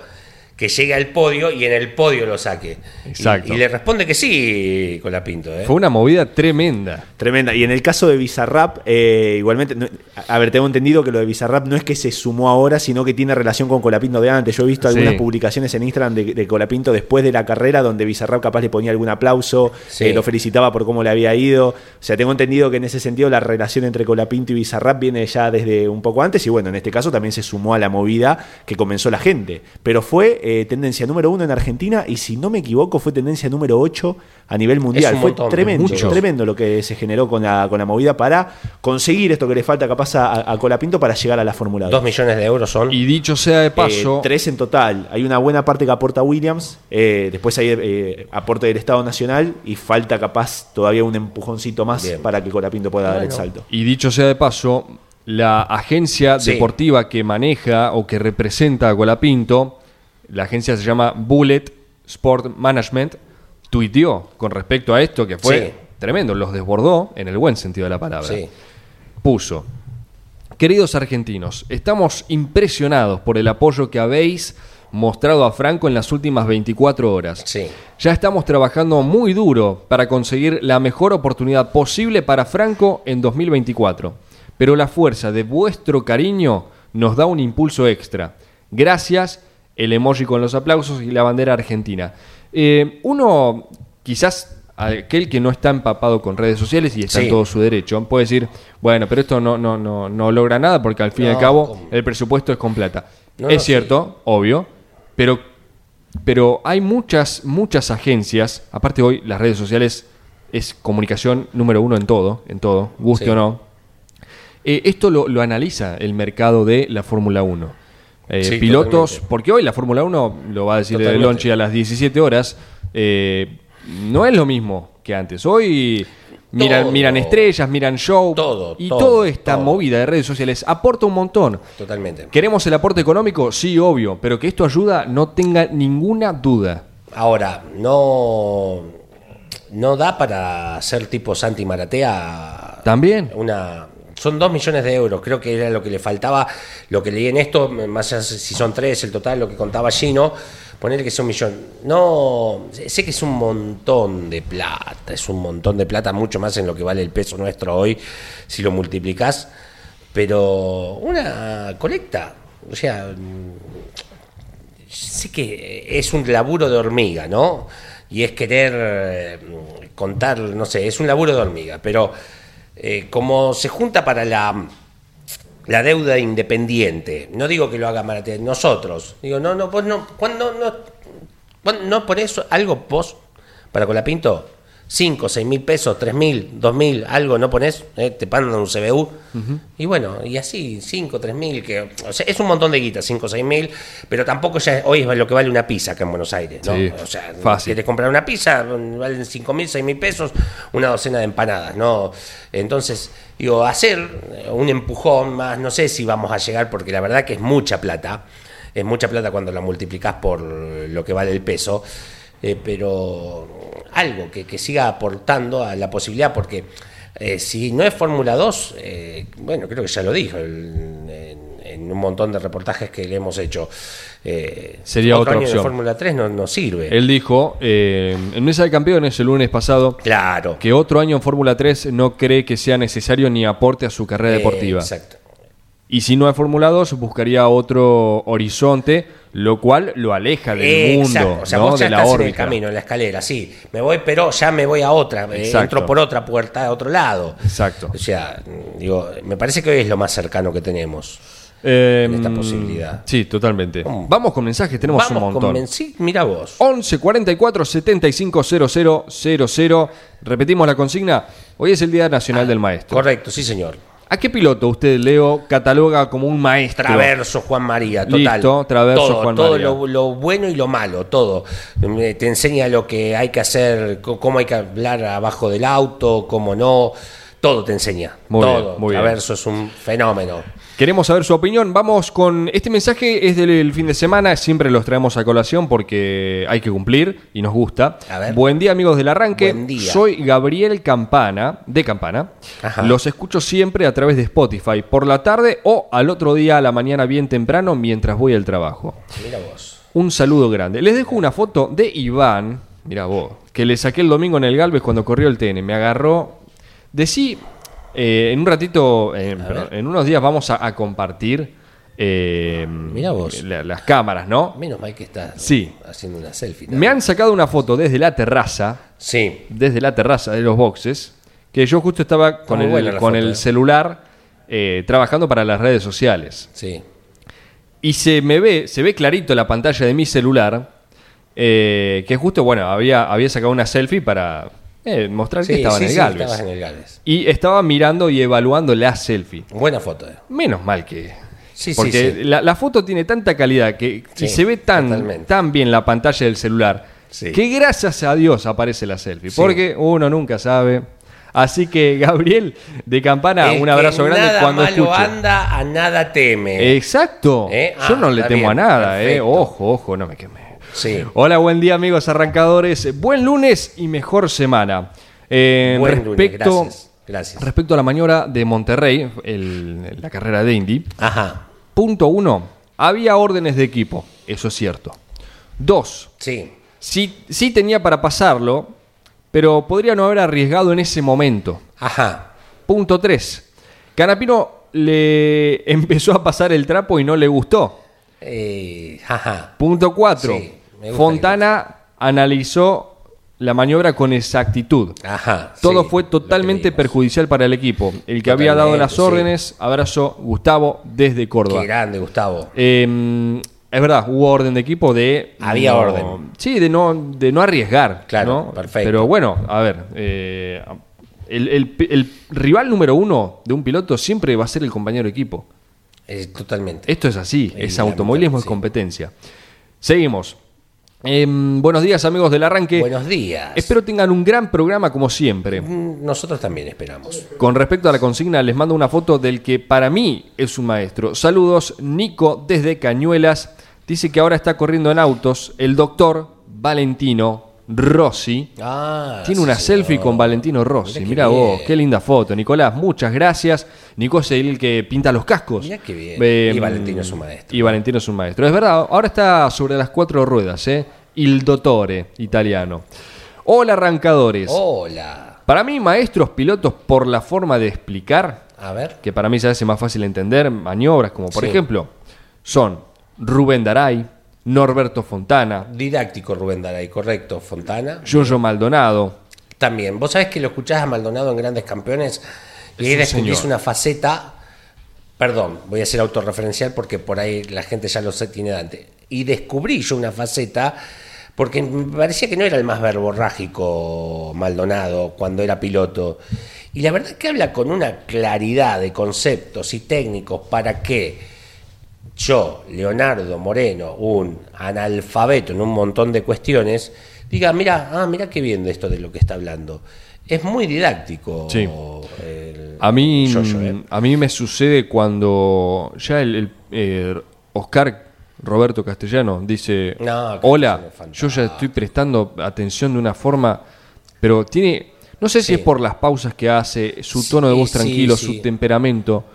Que llegue al podio y en el podio lo saque. Exacto. Y, y le responde que sí, Colapinto. ¿eh? Fue una movida tremenda. Tremenda. Y en el caso de Bizarrap, eh, igualmente, no- a ver, tengo entendido que lo de Bizarrap no es que se sumó ahora, sino que tiene relación con Colapinto de antes. Yo he visto Sí. algunas publicaciones en Instagram de, de Colapinto después de la carrera, donde Bizarrap capaz le ponía algún aplauso, Sí. eh, lo felicitaba por cómo le había ido. O sea, tengo entendido que en ese sentido la relación entre Colapinto y Bizarrap viene ya desde un poco antes. Y bueno, en este caso también se sumó a la movida que comenzó la gente. Pero fue eh, tendencia número uno en Argentina y si no me equivoco fue tendencia número 8 a nivel mundial. un Fue montón, tremendo, mucho. tremendo lo que se generó con la, con la movida para conseguir esto que le falta capaz a, a Colapinto para llegar a la Fórmula 2. Dos millones de euros son. Y dicho sea de paso, Eh, tres en total. Hay una buena parte que aporta Williams, eh, después hay eh, aporte del Estado Nacional y falta capaz todavía un empujoncito más Bien. para que Colapinto pueda dar el salto. y dicho sea de paso, la agencia Sí. deportiva que maneja o que representa a Colapinto, la agencia se llama Bullet Sport Management, tuiteó con respecto a esto que fue Sí. tremendo, los desbordó en el buen sentido de la palabra. Sí. puso, queridos argentinos, estamos impresionados por el apoyo que habéis mostrado a Franco en las últimas 24 horas. Sí. Ya estamos trabajando muy duro para conseguir la mejor oportunidad posible para Franco en 2024. Pero la fuerza de vuestro cariño nos da un impulso extra. Gracias, el emoji con los aplausos y la bandera argentina. Eh, uno, quizás aquel que no está empapado con redes sociales y está en todo su derecho, puede decir, bueno, pero esto no, no, no, no logra nada porque al fin y al cabo ¿cómo? el presupuesto es con plata. No, es cierto, obvio, pero pero hay muchas, muchas agencias, aparte hoy las redes sociales es comunicación número uno en todo, en todo, guste Sí. o no. Eh, esto lo, lo analiza el mercado de la Fórmula 1. Eh, Sí, pilotos, totalmente. porque hoy la Fórmula 1, lo va a decir el. Lonchi a las 17 horas, eh, no es lo mismo que antes. Hoy miran, Todo. miran estrellas, miran show, Todo, y todo, toda esta todo. movida de redes sociales aporta un montón. Totalmente. ¿Queremos el aporte económico? Sí, obvio, pero que esto ayuda, no tenga ninguna duda. Ahora, no, no da para ser tipo Santi Maratea. También. Una, son dos millones de euros, creo que era lo que le faltaba. Lo que leí en esto, más allá si son tres, el total, lo que contaba Gino, ponerle que sea un millón. No, sé que es un montón de plata, es un montón de plata, mucho más en lo que vale el peso nuestro hoy, si lo multiplicás. Pero una colecta, o sea, sé que es un laburo de hormiga, ¿no? Y es querer eh, contar, no sé, es un laburo de hormiga, pero eh, como se junta para la, la deuda independiente, no digo que lo haga Maratea, nosotros, digo, no, no, vos no, cuando no, cuándo no ponés algo vos para Colapinto? 5, 6 mil pesos, 3 mil, 2 mil, algo no pones, eh, te mandan un CBU. Y bueno, y así, 5, 3 mil, que o sea, es un montón de guita, 5, 6 mil, pero tampoco ya hoy es lo que vale una pizza acá en Buenos Aires. ¿no? Sí, o sea, fácil. quieres comprar una pizza, valen 5 mil, 6 mil pesos, una docena de empanadas. ¿no? Entonces, digo, hacer un empujón más, no sé si vamos a llegar, porque la verdad que es mucha plata, es mucha plata cuando la multiplicás por lo que vale el peso. Eh, pero algo que, que siga aportando a la posibilidad, porque eh, si no es Fórmula 2, eh, bueno, creo que ya lo dijo el- en, en un montón de reportajes que le hemos hecho. Sería otro otra año opción. Fórmula 3 no, no sirve. Él dijo eh, en Mesa de Campeones el lunes pasado claro. que otro año en Fórmula 3 no cree que sea necesario ni aporte a su carrera deportiva. exacto. Y si no es Fórmula 2, buscaría otro horizonte, lo cual lo aleja del mundo, O sea, ¿no? vos ya de la estás en el órbita. camino, en la escalera, sí. Me voy, pero ya me voy a otra. eh, entro por otra puerta a otro lado. Exacto. O sea, digo, me parece que hoy es lo más cercano que tenemos. Eh, en esta posibilidad. Sí, totalmente. Vamos con mensajes, tenemos Vamos un montón. con sí, mira vos. 11 44 75 00 00. Repetimos la consigna. Hoy es el Día Nacional del Maestro. Correcto, sí, señor. ¿A qué piloto usted, Leo, cataloga como un maestro? Traverso Juan María, total. Listo, Traverso todo, Juan todo María. Lo, lo bueno y lo malo, todo. Te enseña lo que hay que hacer, cómo hay que hablar abajo del auto, cómo no. Todo te enseña. Muy bien, todo. muy bien. Traverso es un fenómeno. Queremos saber su opinión. Vamos con este mensaje, es del fin de semana, siempre los traemos a colación porque hay que cumplir y nos gusta. A ver. Buen día amigos del arranque. Buen día. Soy Gabriel Campana, de Campana. Ajá. Los escucho siempre a través de Spotify, por la tarde o al otro día a la mañana bien temprano mientras voy al trabajo. Mira vos. un saludo grande. Les dejo una foto de Iván, mira vos, que le saqué el domingo en el Galvez cuando corrió el TN. Me agarró. Decí, eh, en un ratito, eh, perdón, en unos días vamos a, a compartir eh, Mirá vos. la- las cámaras, ¿no? Menos mal que estás Sí. haciendo una selfie. ¿no? Me han sacado una foto desde la terraza, Sí, desde la terraza de los boxes, que yo justo estaba con, muy el, con foto, el eh. celular eh, trabajando para las redes sociales. sí. Y se me ve, se ve clarito la pantalla de mi celular, que justo, bueno, había, había sacado una selfie para eh, mostrar que Sí, estaba sí, en el sí, Galvez. estabas en el Galvez. Y estaba mirando y evaluando la selfie. Buena foto. eh. Menos mal que. Sí, sí, porque sí. La, la foto tiene tanta calidad que Sí, se ve tan, totalmente. tan bien la pantalla del celular Sí. que gracias a Dios aparece la selfie. Sí. Porque uno nunca sabe. Así que, Gabriel de Campana, El un abrazo grande nada cuando malo escuche. anda, a nada teme. Exacto. ¿Eh? Yo Ah, no le está temo a nada, eh. perfecto. Ojo, ojo, no me queme. Sí. Hola, buen día, amigos arrancadores. Buen lunes y mejor semana. Eh, Buen lunes, respecto, gracias. Gracias. respecto a la maniobra de Monterrey, el- la carrera de Indy, Ajá. punto uno, había órdenes de equipo, eso es cierto. Dos, Sí. sí, sí tenía para pasarlo, pero podría no haber arriesgado en ese momento. Ajá. Punto 3. Canapino le empezó a pasar el trapo y no le gustó. Eh, ajá. Punto 4. Sí, me gusta Fontana analizó la maniobra con exactitud. Ajá. Todo sí, fue totalmente perjudicial para el equipo. El que había dado las sí. órdenes, abrazo Gustavo desde Qué Córdoba. grande, Gustavo. Eh, es verdad, hubo orden de equipo de. Había no- orden. Sí, de no, de no arriesgar. Claro, ¿no? perfecto. Pero bueno, a ver. eh, el, el- el rival número uno de un piloto siempre va a ser el compañero de equipo. Eh, totalmente. Esto es así, es automovilismo, es sí. competencia. Seguimos. Em, buenos días, amigos del arranque. Buenos días. Espero tengan un gran programa como siempre. Mm, Nosotros también esperamos. Con respecto a la consigna, les mando una foto del que para mí es un maestro. Saludos, Nico desde Cañuelas. Dice que ahora está corriendo en autos el doctor Valentino Rossi. Ah, Tiene una selfie con Valentino Rossi. Mira vos, qué linda foto. Nicolás, muchas gracias. Nico es el que pinta los cascos. Mirá qué bien. Eh, Y Valentino es un maestro. Y Valentino es un maestro. Es verdad, ahora está sobre las cuatro ruedas, ¿eh? Il dottore, italiano. Hola, arrancadores. Hola. Para mí, maestros pilotos, por la forma de explicar, A ver. que para mí se hace más fácil entender, maniobras como por Sí. ejemplo, son Rubén Daray, Norberto Fontana, Didáctico Rubén Daray, correcto. Fontana. Giorgio Maldonado. También. Vos sabés que lo escuchás a Maldonado en Grandes Campeones y ahí un descubrís señor. una faceta. Perdón, voy a ser autorreferencial porque por ahí la gente ya lo sé, tiene Dante. Y descubrí yo una faceta porque me parecía que no era el más verborrágico Maldonado cuando era piloto. Y la verdad que habla con una claridad de conceptos y técnicos para que yo, Leonardo Moreno, un analfabeto en un montón de cuestiones, diga, mira, ah, mira qué bien de esto de lo que está hablando. Es muy didáctico. Sí. el- A mí, Yo-Yo, ¿eh? a mí me sucede cuando ya el, el, eh, Oscar Roberto Castellano dice, No, hola, yo fantástico". ya estoy prestando atención de una forma, pero tiene, no sé si es por las pausas que hace, su tono de voz tranquilo, su temperamento,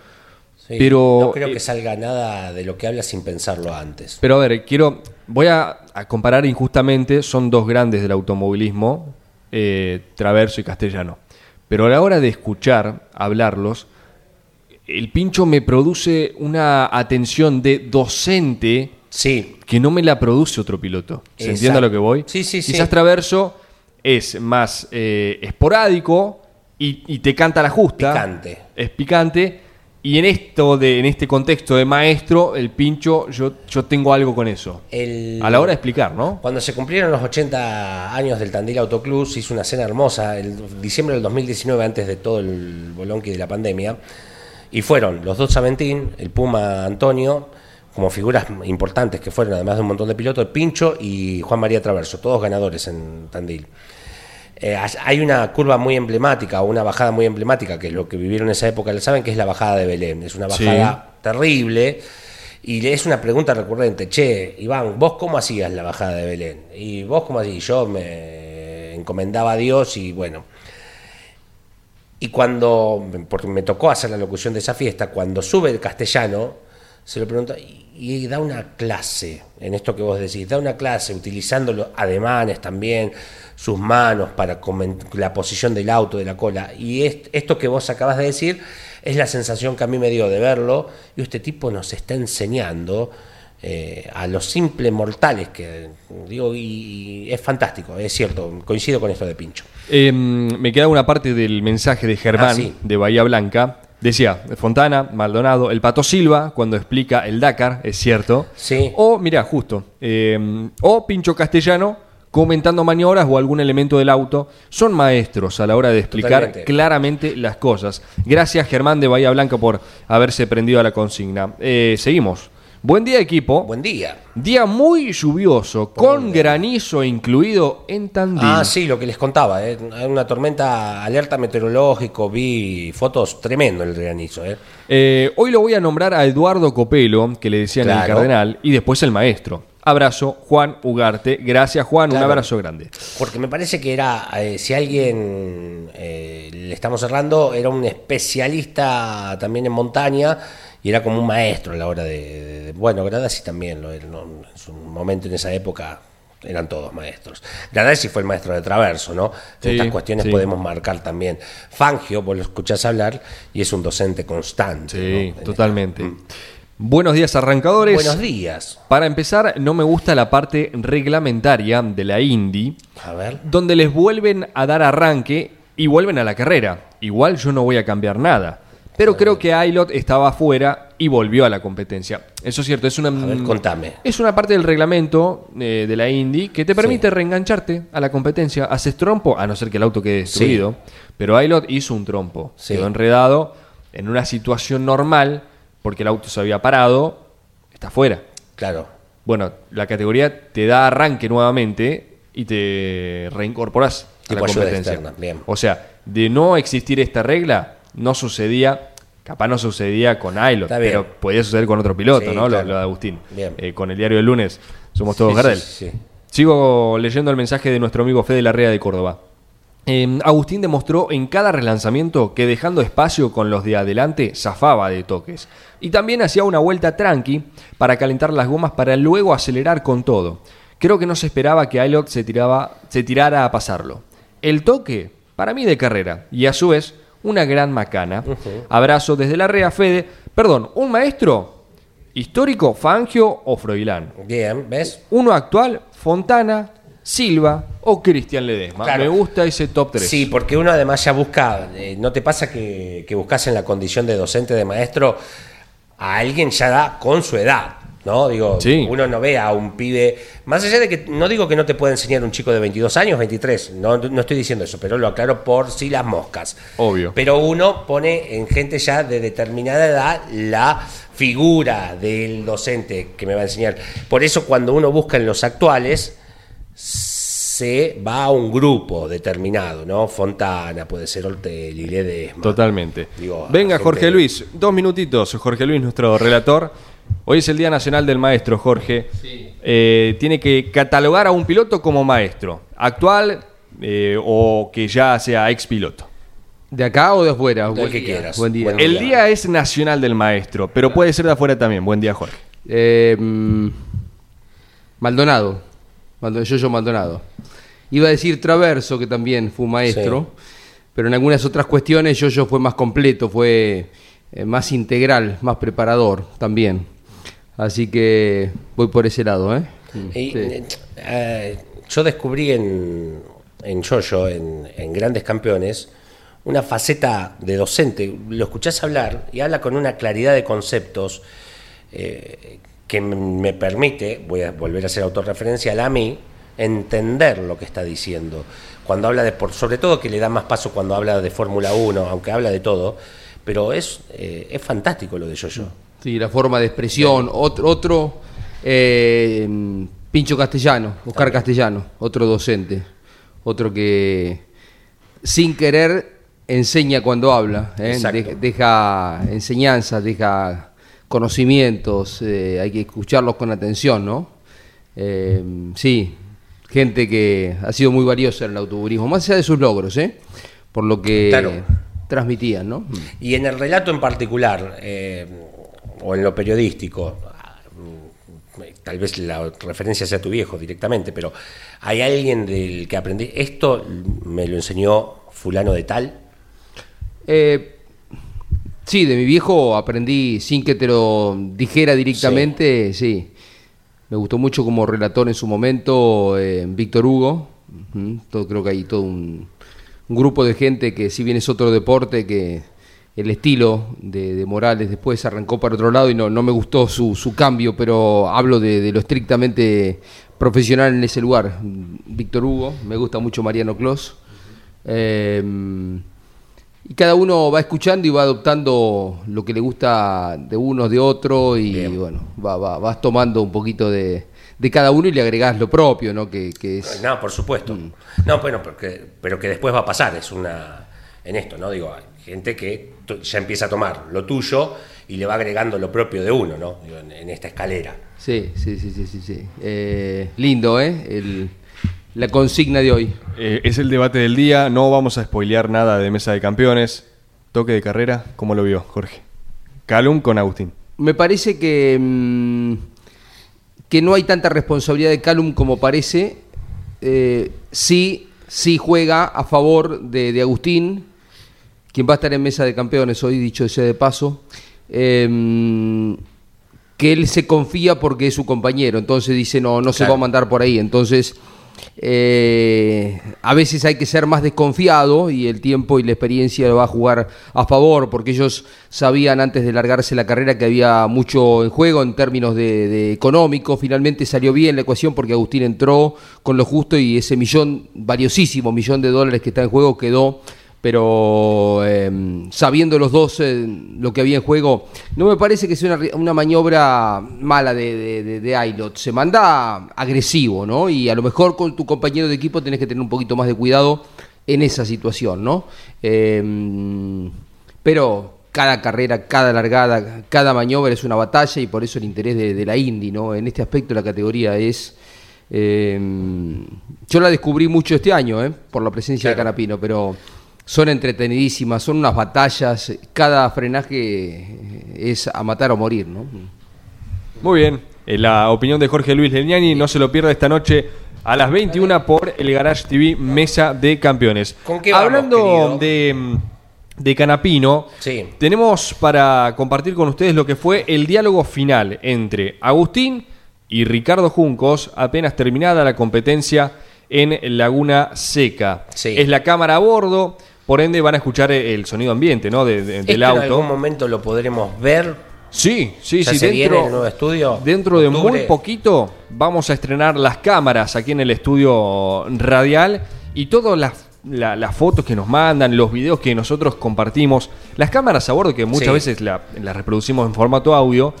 Sí, pero- No creo eh, que salga nada de lo que habla sin pensarlo antes. Pero a ver, quiero. Voy a, a comparar injustamente. Son dos grandes del automovilismo, eh, Traverso y Castellano. Pero a la hora de escuchar hablarlos, el pincho me produce una atención de docente Sí, que no me la produce otro piloto. ¿Se entiende a lo que voy? Sí, sí, sí. Quizás Traverso es más eh, esporádico y, y te canta la justa. Picante. Es picante. Y en esto de, en este contexto de maestro, el pincho, yo, yo tengo algo con eso. el... A la hora de explicar, ¿no? Cuando se cumplieron los 80 años del Tandil Autoclub, se hizo una cena hermosa, el diciembre del 2019, antes de todo el bolonqui de la pandemia, y fueron los dos Aventín, el Puma Antonio, como figuras importantes que fueron, además de un montón de pilotos, Pincho y Juan María Traverso, todos ganadores en Tandil. Eh, hay una curva muy emblemática, o una bajada muy emblemática, que lo que vivieron en esa época lo saben, que es la bajada de Belén. Es una Sí. bajada terrible. Y es una pregunta recurrente, che, Iván, ¿vos cómo hacías la bajada de Belén? Y vos cómo hacías, yo me encomendaba a Dios y bueno. Y cuando, porque me tocó hacer la locución de esa fiesta, cuando sube el castellano, se lo pregunta y, y da una clase en esto que vos decís, da una clase utilizando los ademanes también, sus manos para la posición del auto, de la cola. Y est- esto que vos acabas de decir es la sensación que a mí me dio de verlo. Y este tipo nos está enseñando eh, a los simples mortales que digo y, y es fantástico, es cierto, coincido con esto de Pincho. Eh, me queda una parte del mensaje de Germán Ah, sí. de Bahía Blanca. Decía, Fontana, Maldonado, el Pato Silva, cuando explica el Dakar, es cierto. Sí. O, mira, justo. eh, o Pincho Castellano comentando maniobras o algún elemento del auto. Son maestros a la hora de explicar Totalmente. claramente las cosas. Gracias, Germán de Bahía Blanca, por haberse prendido a la consigna. Eh, seguimos. Buen día, equipo. Buen día. Día muy lluvioso, con granizo incluido en Tandil. Ah, sí, lo que les contaba, ¿eh? Una tormenta, alerta meteorológico, vi fotos tremendo el granizo. ¿eh? Eh, hoy lo voy a nombrar a Eduardo Copelo, que le decían el cardenal, y después el maestro. Abrazo, Juan Ugarte. Gracias, Juan. Claro. Un abrazo grande. Porque me parece que era, eh, si alguien eh, le estamos cerrando, era un especialista también en montaña y era como un maestro a la hora de. de- de- bueno, Gradasi también lo era, ¿no? en su momento en esa época eran todos maestros. Gradasi fue el maestro de Traverso, ¿no? Sí, estas cuestiones sí. podemos marcar también. Fangio, vos lo escuchás hablar y es un docente constante. Sí, totalmente. esta- Buenos días, arrancadores. Buenos días. Para empezar, no me gusta la parte reglamentaria de la Indy, A ver. donde les vuelven a dar arranque y vuelven a la carrera. Igual yo no voy a cambiar nada. Pero creo que Ailot estaba afuera y volvió a la competencia. Eso es cierto, es una, A ver, contame. es una parte del reglamento eh, de la Indy que te permite reengancharte a la competencia. Haces trompo, a no ser que el auto quede destruido. Pero Ailot hizo un trompo. Sí. Quedó enredado en una situación normal porque el auto se había parado. Está afuera. Claro. Bueno, la categoría te da arranque nuevamente y te reincorporas a la competencia. externa, bien. O sea, de no existir esta regla, no sucedía, capaz no sucedía con Ailot, pero podía suceder con otro piloto, Sí, ¿no? Lo- claro. Lo, de Agustín. Bien. Eh, con el diario del lunes, somos todos Sí, Gardel. sí, sí. Sigo leyendo el mensaje de nuestro amigo Fede Larrea de Córdoba. Eh, Agustín demostró en cada relanzamiento que dejando espacio con los de adelante zafaba de toques. Y también hacía una vuelta tranqui para calentar las gomas para luego acelerar con todo. Creo que no se esperaba que Ailot se, tiraba, se tirara a pasarlo. El toque, para mí de carrera, y a su vez una gran macana. Abrazo desde la Rea Fede. Perdón, ¿un maestro? ¿Histórico, Fangio o Froilán? Bien, ¿ves? Uno actual, Fontana, Silva o Cristian Ledesma. Claro. Me gusta ese top 3. Sí, porque uno además ya busca, eh, ¿no te pasa que, que buscas en la condición de docente, de maestro, a alguien ya da con su edad? ¿No? Digo, Sí. uno no ve a un pibe, más allá de que, no digo que no te pueda enseñar un chico de 22 años, 23, no, no estoy diciendo eso, pero lo aclaro por si las moscas. Obvio. Pero uno pone en gente ya de determinada edad la figura del docente que me va a enseñar. Por eso cuando uno busca en los actuales, se va a un grupo determinado, ¿no? Fontana, puede ser Ortelli, Ledesma. Totalmente. Digo, Venga, gente- Jorge Luis, dos minutitos. Jorge Luis, nuestro relator. Hoy es el Día Nacional del Maestro, Jorge. Eh, tiene que catalogar a un piloto como maestro, actual eh, o que ya sea ex piloto. ¿De acá o de afuera? Del Buen que día. quieras. Buen día. Buen El día. es nacional del maestro, pero puede ser de afuera también. Buen día, Jorge. Eh, mm, Maldonado. Maldo- Yoyo Maldonado. Iba a decir Traverso, que también fue un maestro, pero en algunas otras cuestiones Yoyo fue más completo, fue más integral, más preparador también. Así que voy por ese lado, ¿eh? Y, Sí. eh, eh, yo descubrí en, en Yoyo, en, en Grandes Campeones, una faceta de docente. Lo escuchás hablar y habla con una claridad de conceptos eh, que me permite, voy a volver a hacer autorreferencial a mí, entender lo que está diciendo. Cuando habla de, por, sobre todo que le da más paso cuando habla de Fórmula 1, aunque habla de todo, pero es, eh, es fantástico lo de Yoyo. Sí, la forma de expresión. Otro, otro eh, Pincho Castellano, Oscar Castellano, otro docente. Otro que sin querer enseña cuando habla. ¿eh? Deja, enseñanzas, deja conocimientos. eh, hay que escucharlos con atención, ¿no? Sí, gente que ha sido muy valiosa en el autoburismo, más allá de sus logros, ¿eh? Por lo que Claro. transmitían, ¿no? Y en el relato en particular, o en lo periodístico, tal vez la referencia sea tu viejo directamente, pero hay alguien del que aprendí, esto me lo enseñó fulano de tal. Eh, sí, de mi viejo aprendí sin que te lo dijera directamente, sí. Me gustó mucho como relator en su momento eh, Víctor Hugo. Todo, creo que hay todo un, un grupo de gente que si bien es otro deporte que el estilo de, de Morales después arrancó para otro lado y no, no me gustó su, su cambio, pero hablo de, de lo estrictamente profesional en ese lugar. Víctor Hugo, me gusta mucho Mariano Clos. Eh, y cada uno va escuchando y va adoptando lo que le gusta de unos, de otro, y Bien. bueno, va, va- vas tomando un poquito de, de cada uno y le agregás lo propio, ¿no? Que, que es... No, por supuesto. No, bueno, porque, pero que después va a pasar, es una. En esto, ¿no? Digo, hay gente que ya empieza a tomar lo tuyo y le va agregando lo propio de uno, ¿no? En, en esta escalera. Sí, sí, sí, sí, sí. sí. Eh, lindo, ¿eh? El- la consigna de hoy. Eh, es el debate del día, no vamos a spoilear nada de Mesa de Campeones. Toque de carrera, ¿cómo lo vio, Jorge? Calum con Agustín. Me parece que, mm, que no hay tanta responsabilidad de Calum como parece. Eh, sí, sí juega a favor de, de Agustín, quien va a estar en mesa de campeones hoy, dicho sea de paso. Eh, que él se confía porque es su compañero, entonces dice no, no se va a mandar por ahí. Entonces, eh, a veces hay que ser más desconfiado y el tiempo y la experiencia lo va a jugar a favor, porque ellos sabían antes de largarse la carrera que había mucho en juego en términos de, de económico. Finalmente salió bien la ecuación porque Agustín entró con lo justo y ese millón, valiosísimo millón de dólares que está en juego quedó pero eh, sabiendo los dos eh, lo que había en juego, no me parece que sea una, una maniobra mala de, de, de- de Aylot. Se manda agresivo, ¿no? Y a lo mejor con tu compañero de equipo tenés que tener un poquito más de cuidado en esa situación, ¿no? Eh, pero cada carrera, cada largada, cada maniobra es una batalla y por eso el interés de, la Indy, ¿no? En este aspecto la categoría es... eh, yo la descubrí mucho este año, ¿eh? por la presencia de. Canapino, pero son entretenidísimas, son unas batallas, cada frenaje es a matar o morir, ¿no? Muy bien, eh, la opinión de Jorge Luis Leñani no se lo pierda esta noche a las 21 por el Garage TV Mesa de Campeones. ¿Con qué vamos, Hablando querido? de, de Canapino, Sí. tenemos para compartir con ustedes lo que fue el diálogo final entre Agustín y Ricardo Juncos, apenas terminada la competencia en Laguna Seca. Sí. Es la cámara a bordo, por ende van a escuchar el sonido ambiente ¿no? de- de- ¿Esto del en algún auto. momento lo podremos ver? Sí, sí, ¿Ya sí. se viene dentro, el nuevo estudio? Dentro de muy poquito vamos a estrenar las cámaras aquí en el estudio radial y todas las, la- las fotos que nos mandan, los videos que nosotros compartimos, las cámaras a bordo que muchas Sí. veces la- las reproducimos en formato audio,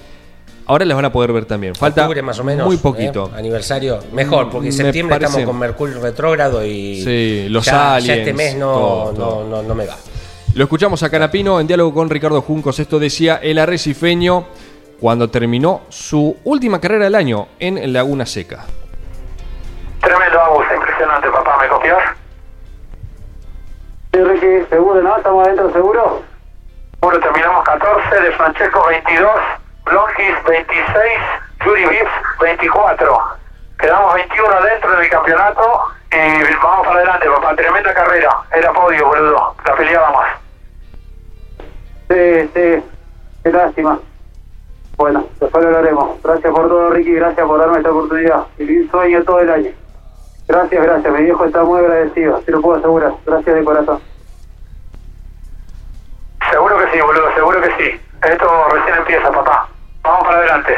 ahora las van a poder ver también. Falta Octubre más o menos. muy ¿eh? poquito. Aniversario. Mejor, porque en septiembre parece- estamos con Mercurio retrógrado y. Sí, los ya, ya aliens, este mes no, todo, todo. no, no, no me va. Lo escuchamos a Canapino en diálogo con Ricardo Juncos. Esto decía el arrecifeño cuando terminó su última carrera del año en Laguna Seca. Tremendo, Agus, impresionante, papá, ¿me copias? Sí, Ricky, seguro, ¿no? ¿Estamos adentro seguro? Bueno, terminamos 14, de Francesco 22, Blongis 26, Yuri Vips 24. Quedamos 21 adentro del campeonato y vamos para adelante, papá. Tremenda carrera. Era podio, boludo. La peleábamos. Sí, sí. Qué lástima. Bueno, después lo haremos. Gracias por todo, Ricky. Gracias por darme esta oportunidad. Viví un sueño todo el año. Gracias, gracias. Mi viejo está muy agradecido. Te lo puedo asegurar. Gracias de corazón. Seguro que sí, boludo. Seguro que sí. Esto recién empieza, papá. Vamos para adelante.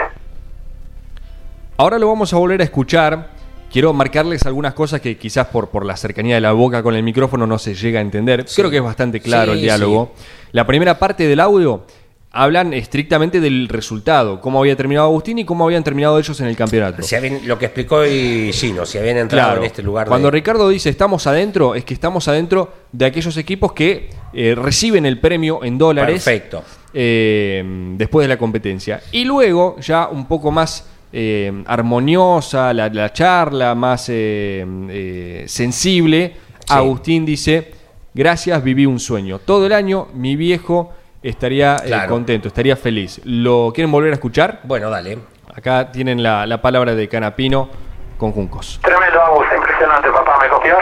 Ahora lo vamos a volver a escuchar. Quiero marcarles algunas cosas que quizás por, por la cercanía de la boca con el micrófono no se llega a entender. Creo que es bastante claro Sí, el diálogo. La primera parte del audio hablan estrictamente del resultado, cómo había terminado Agustín y cómo habían terminado ellos en el campeonato. Si habían- lo que explicó y Gino, si habían entrado Claro. en este lugar. Cuando de- Ricardo dice estamos adentro, es que estamos adentro de aquellos equipos que eh, reciben el premio en dólares. Perfecto. Eh, después de la competencia. Y luego, ya un poco más eh, armoniosa la, la charla, más eh, eh, sensible, Sí. Agustín dice, gracias, viví un sueño. Todo el año mi viejo estaría eh, Claro. contento, estaría feliz. ¿Lo quieren volver a escuchar? Bueno, dale. Acá tienen la, la palabra de Canapino con Juncos. Tremendo, Agus, impresionante, papá. ¿Me copias?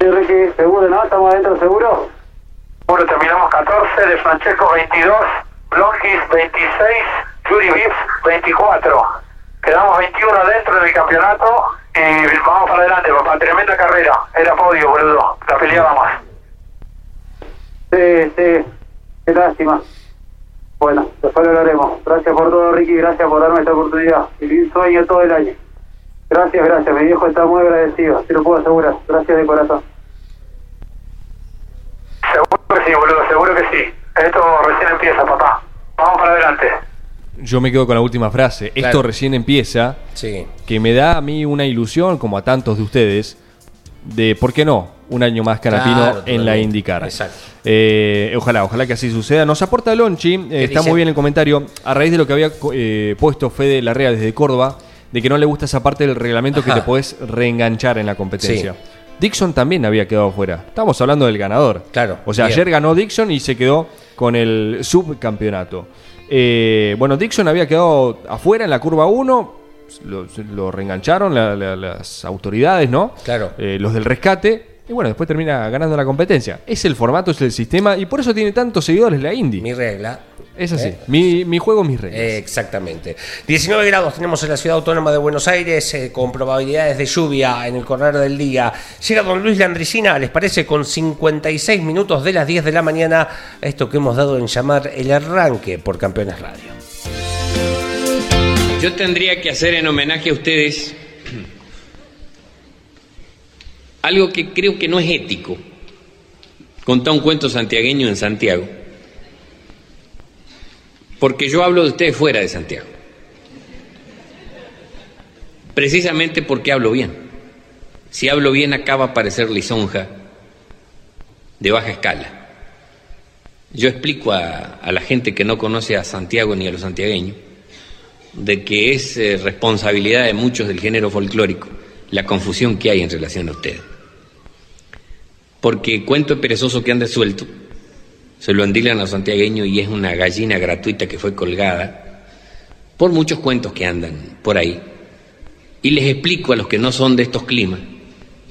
Sí, Ricky, seguro, ¿no? ¿Estamos adentro, seguro? Bueno, terminamos 14, de Francesco 22, Blongis 26, Yuri Vips 24. Quedamos 21 adentro del campeonato y vamos para adelante, papá. Tremenda carrera. Era podio, boludo. La peleábamos. Sí, sí. Qué lástima. Bueno, después lo hablaremos. Gracias por todo, Ricky. Gracias por darme esta oportunidad. Y un sueño todo el año. Gracias, gracias. Mi viejo está muy agradecido. Te lo puedo asegurar. Gracias de corazón. Que sí. Esto recién empieza, papá. Vamos para adelante. Yo me quedo con la última frase. Esto recién empieza, Sí. que me da a mí una ilusión, como a tantos de ustedes, de, ¿por qué no? Un año más Canapino Claro, en la. IndyCar. Exacto. Eh, ojalá, ojalá que así suceda. Nos aporta Lonchi, eh, está dice? muy bien el comentario, a raíz de lo que había eh, puesto Fede Larrea desde Córdoba, de que no le gusta esa parte del reglamento que te podés reenganchar en la competencia. Sí. Dixon también había quedado fuera. Estamos hablando del ganador. Claro, O sea, bien. ayer ganó Dixon y se quedó con el subcampeonato. Eh, bueno, Dixon había quedado afuera en la curva 1. Lo, lo reengancharon la- la- las autoridades, ¿no? Claro. Eh, los del rescate. Y bueno, después termina ganando la competencia. Es el formato, es el sistema. Y por eso tiene tantos seguidores la Indy. Mi regla. Es así. ¿eh? Mi, mi juego, mis reglas. Eh, Exactamente. 19 grados tenemos en la ciudad autónoma de Buenos Aires, eh, con probabilidades de lluvia en el correr del día. Llega don Luis Landricina, ¿les parece? Con 56 minutos de las 10 de la mañana, a esto que hemos dado en llamar el arranque por Campeones Radio. Yo tendría que hacer en homenaje a ustedes algo que creo que no es ético. Contar un cuento santiagueño en Santiago. Porque yo hablo de ustedes fuera de Santiago. Precisamente porque hablo bien. Si hablo bien acá va a parecer lisonja de baja escala. Yo explico a, a la gente que no conoce a Santiago ni a los santiagueños de que es eh, responsabilidad de muchos del género folclórico la confusión que hay en relación a ustedes. Porque cuento perezoso que anda suelto, se lo endilan a los santiagueños y es una gallina gratuita que fue colgada por muchos cuentos que andan por ahí. Y les explico a los que no son de estos climas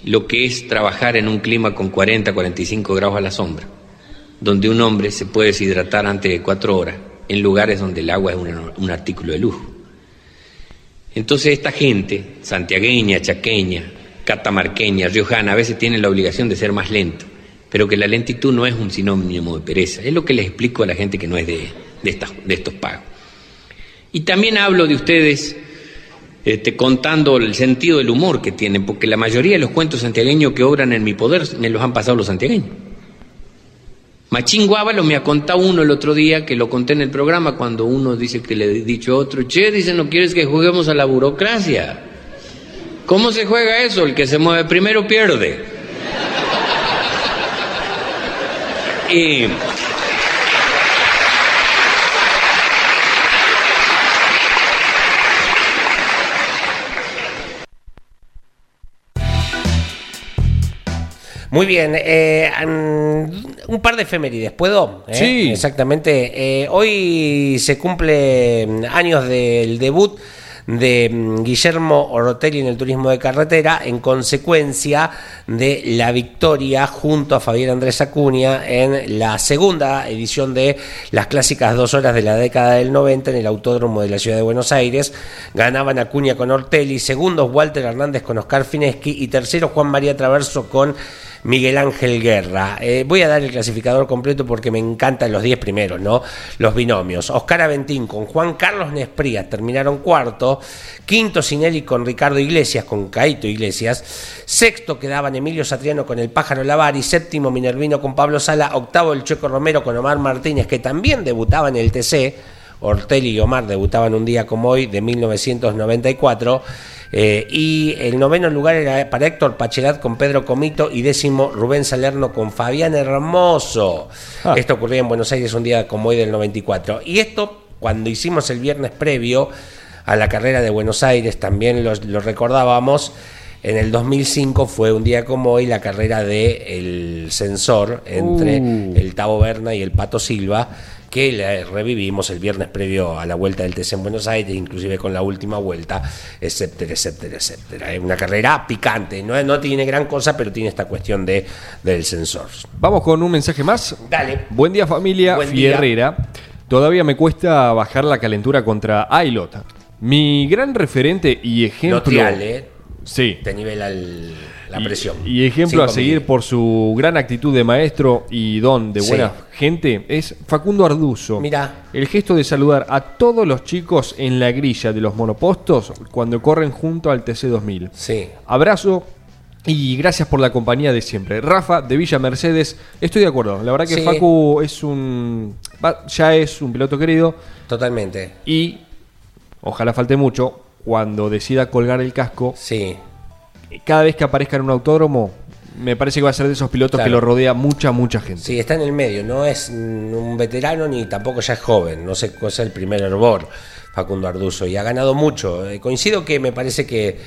lo que es trabajar en un clima con 40, 45 grados a la sombra, donde un hombre se puede deshidratar antes de cuatro horas, en lugares donde el agua es un, artículo de lujo. Entonces esta gente, santiagueña, chaqueña, catamarqueña, riojana, a veces tiene la obligación de ser más lento, pero que la lentitud no es un sinónimo de pereza, es lo que les explico a la gente que no es de, de, de estos pagos. Y también hablo de ustedes este, contando el sentido del humor que tienen, porque la mayoría de los cuentos santiagueños que obran en mi poder me los han pasado los santiagueños. Machín Guávalo me ha contado uno el otro día, que lo conté en el programa, cuando uno dice que le he dicho a otro, che, dice, ¿no quieres que juguemos a la burocracia? ¿Cómo se juega eso? El que se mueve primero pierde. Y... Muy bien, eh, un par de efemérides, ¿puedo? ¿Eh? Sí. Exactamente. Eh, hoy se cumple mm, años del debut de mm, Guillermo Ortelli en el turismo de carretera en consecuencia de la victoria junto a Fabián Andrés Acuña en la segunda edición de las clásicas dos horas de la década del 90 en el Autódromo de la Ciudad de Buenos Aires. Ganaban Acuña con Ortelli, segundos Walter Hernández con Oscar Fineschi y tercero Juan María Traverso con Miguel Ángel Guerra. Eh, voy a dar el clasificador completo porque me encantan los 10 primeros, ¿no? Los binomios. Oscar Aventín con Juan Carlos Nesprías terminaron cuarto. Quinto Sinelli con Ricardo Iglesias, con Caito Iglesias. Sexto quedaban Emilio Satriano con el Pájaro Lavari. Séptimo Minervino con Pablo Sala. Octavo el Checo Romero con Omar Martínez, que también debutaba en el TC. Ortelli y Omar debutaban un día como hoy de 1994. Eh, y el noveno lugar era para Héctor Pachelat con Pedro Comito y décimo Rubén Salerno con Fabián Hermoso. Ah. Esto ocurría en Buenos Aires un día como hoy del 94. Y esto, cuando hicimos el viernes previo a la carrera de Buenos Aires, también lo, lo recordábamos. En el 2005 fue un día como hoy la carrera de el sensor entre Uh. el Tavo Berna y el Pato Silva, que la revivimos el viernes previo a la vuelta del TC en Buenos Aires, inclusive con la última vuelta, etcétera, etcétera, etcétera. Es una carrera picante, no, no tiene gran cosa, pero tiene esta cuestión de, del sensor. Vamos con un mensaje más. Dale. Buen día familia Buen día. Fierrera. Todavía me cuesta bajar la calentura contra Ailot. Mi gran referente y ejemplo... Lo trial, ¿eh? Sí. Te nivela el- la Y- presión. Y, ejemplo a seguir mil. por su gran actitud de maestro y don de Sí. buena gente es Facundo Arduzo. Mirá. El gesto de saludar a todos los chicos en la grilla de los monopostos cuando corren junto al TC2000. Sí. Abrazo y gracias por la compañía de siempre. Rafa de Villa Mercedes, estoy de acuerdo. La verdad que Sí. Facu es un ya es un piloto querido Totalmente. y ojalá falte mucho cuando decida colgar el casco Sí. Cada vez que aparezca en un autódromo, me parece que va a ser de esos pilotos Claro. que lo rodea mucha, mucha gente. Sí, está en el medio, no es un veterano ni tampoco ya es joven, no sé cuál es el primer hervor Facundo Arduzo y ha ganado mucho. Eh, coincido que me parece que,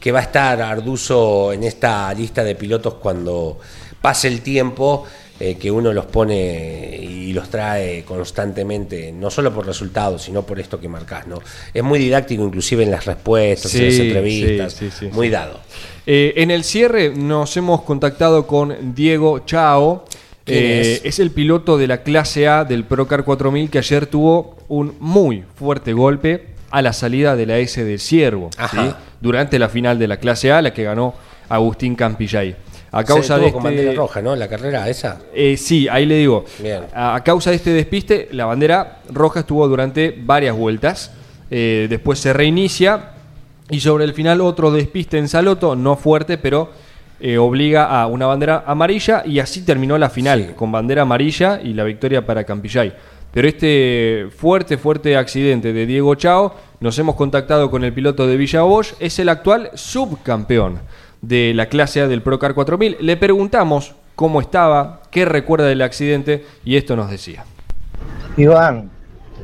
que va a estar Arduzo en esta lista de pilotos cuando pase el tiempo, eh, que uno los pone y los trae constantemente, no solo por resultados, sino por esto que marcás, ¿no? Es muy didáctico inclusive en las respuestas, en las entrevistas, sí, sí, sí, muy dado. Eh, en el cierre nos hemos contactado con Diego Chao. ¿Quién Eh, es? es el piloto de la clase A del Procar 4000 que ayer tuvo un muy fuerte golpe a la salida de la S de Ciervo durante la final de la clase A, la que ganó Agustín Campillay. A causa Se de con este, roja, ¿no? La carrera esa. Eh, sí, ahí le digo. Bien. A, a causa de este despiste, la bandera roja estuvo durante varias vueltas. Eh, después se reinicia. Y sobre el final, otro despiste en Saloto, no fuerte, pero eh, obliga a una bandera amarilla. Y así terminó la final, Sí. con bandera amarilla y la victoria para Campillay. Pero este fuerte, fuerte accidente de Diego Chao, nos hemos contactado con el piloto de Villa Bosch, es el actual subcampeón de la clase A del Procar 4000. Le preguntamos cómo estaba, qué recuerda del accidente y esto nos decía. Iván,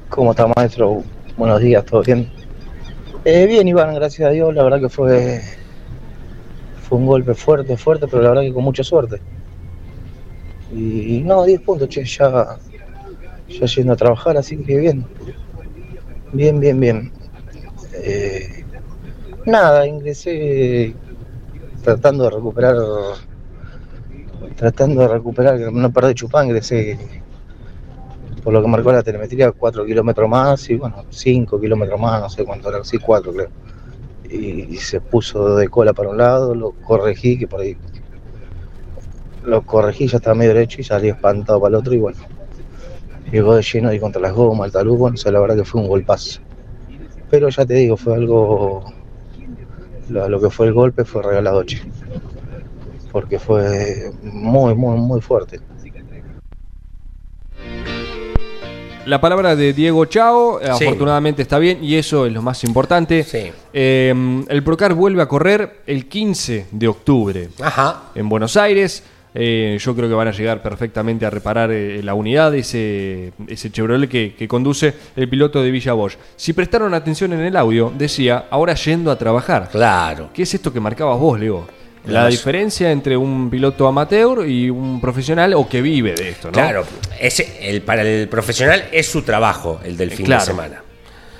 ¿cómo está maestro? Buenos días, ¿todo bien? Eh, bien Iván, gracias a Dios, la verdad que fue, fue un golpe fuerte, fuerte, pero la verdad que con mucha suerte. Y, no, 10 puntos, che, ya, ya yendo a trabajar, así que bien. Bien, bien, bien. Eh, nada, ingresé tratando de recuperar, tratando de recuperar, no perder chupán, ingresé por lo que marcó la telemetría, 4 kilómetros más y bueno, 5 kilómetros más, no sé cuánto era, sí, 4 creo. Y, y se puso de cola para un lado, lo corregí, que por ahí lo corregí, ya estaba medio derecho y salí espantado para el otro y bueno, llegó de lleno ahí contra las gomas, el talud, bueno, o la verdad que fue un golpazo. Pero ya te digo, fue algo, lo, lo que fue el golpe fue regalado, che, porque fue muy, muy, muy fuerte. La palabra de Diego Chao, Sí. afortunadamente está bien y eso es lo más importante. Sí. Eh, el Procar vuelve a correr el 15 de octubre Ajá. en Buenos Aires. Eh, yo creo que van a llegar perfectamente a reparar eh, la unidad, ese, ese Chevrolet que, que conduce el piloto de Villa Bosch. Si prestaron atención en el audio, decía, ahora yendo a trabajar. Claro. ¿Qué es esto que marcabas vos, Leo? La diferencia entre un piloto amateur y un profesional o que vive de esto, ¿no? Claro, ese, el, para el profesional es su trabajo, el del fin Claro. de semana.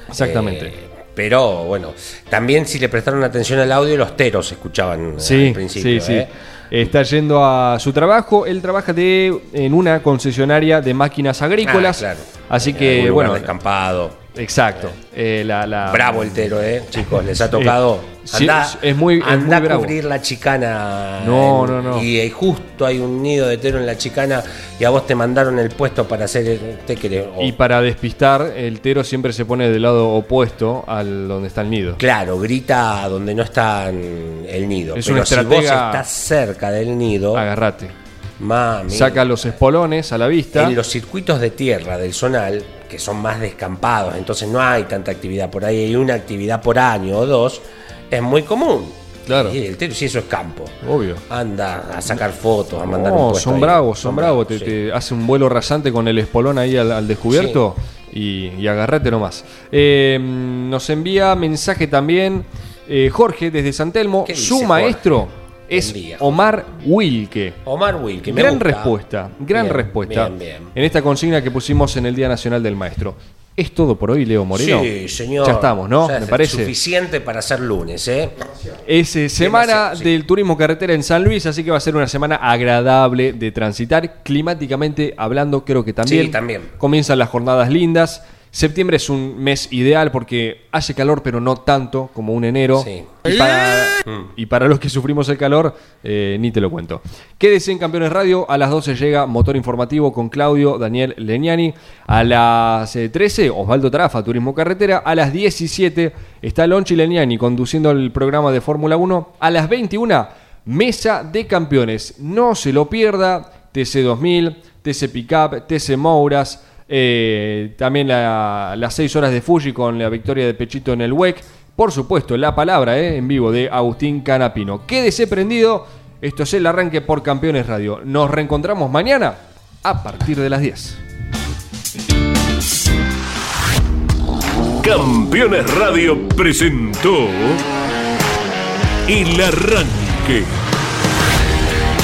Exactamente. Eh, pero bueno, también si le prestaron atención al audio, los teros escuchaban eh, Sí, al principio. sí, sí. Está yendo a su trabajo. Él trabaja de, en una concesionaria de máquinas agrícolas. Ah, claro. Así En que, bueno, descampado. Exacto. Eh, la, la- Bravo el tero, ¿eh? Chicos, les ha tocado. Sí, Andá, es muy- es andá muy bravo. a cubrir la chicana. No, no, no. Y, eh, justo hay un nido de tero en la chicana y a vos te mandaron el puesto para hacer. el- o- Y para despistar, el tero siempre se pone del lado opuesto al donde está el nido. Claro, grita donde no está el nido. Es pero una si vos estratega- estás cerca del nido, Agarrate. Mami, Saca los espolones a la vista. en los circuitos de tierra del zonal, que son más descampados, entonces no hay tanta actividad por ahí, hay una actividad por año o dos, es muy común. Claro. Y el tero, si eso es campo. Obvio. Anda a sacar fotos, a mandar No, son ahí. bravos, son bravos. Te, sí. te hace un vuelo rasante con el espolón ahí al, al descubierto y, y agarrate nomás. Eh, nos envía mensaje también Eh, Jorge, desde San Telmo, ¿Qué dice su Jorge? Es día, Omar Wilke. Omar Wilke, me gran gusta. respuesta, gran Bien, respuesta bien, bien. en esta consigna que pusimos en el Día Nacional del Maestro. ¿Es todo por hoy, Leo Moreno? Sí, señor. Ya estamos, ¿no? Ya Me parece. Suficiente para ser lunes, ¿eh? Es eh, semana sí. del turismo carretera en San Luis, así que va a ser una semana agradable de transitar. Climáticamente hablando, creo que también. Sí, también. Comienzan las jornadas lindas. Septiembre es un mes ideal porque hace calor, pero no tanto como un enero. Sí. Y, para, y para los que sufrimos el calor, eh, ni te lo cuento. Quédese en Campeones Radio. A las 12 llega Motor Informativo con Claudio Daniel Leñani. A las eh, 13, Osvaldo Tarafa, Turismo Carretera. A las 17 está Lonchi Leñani conduciendo el programa de Fórmula 1. A las 21, Mesa de Campeones. No se lo pierda. TC2000, TC Pickup, TC Mouras. Eh, también la- las 6 horas de Fuji con la victoria de Pechito en el WEC. Por supuesto, la palabra eh, en vivo de Agustín Canapino. Quédese prendido. Esto es el arranque por Campeones Radio. Nos reencontramos mañana a partir de las 10. Campeones Radio presentó El Arranque.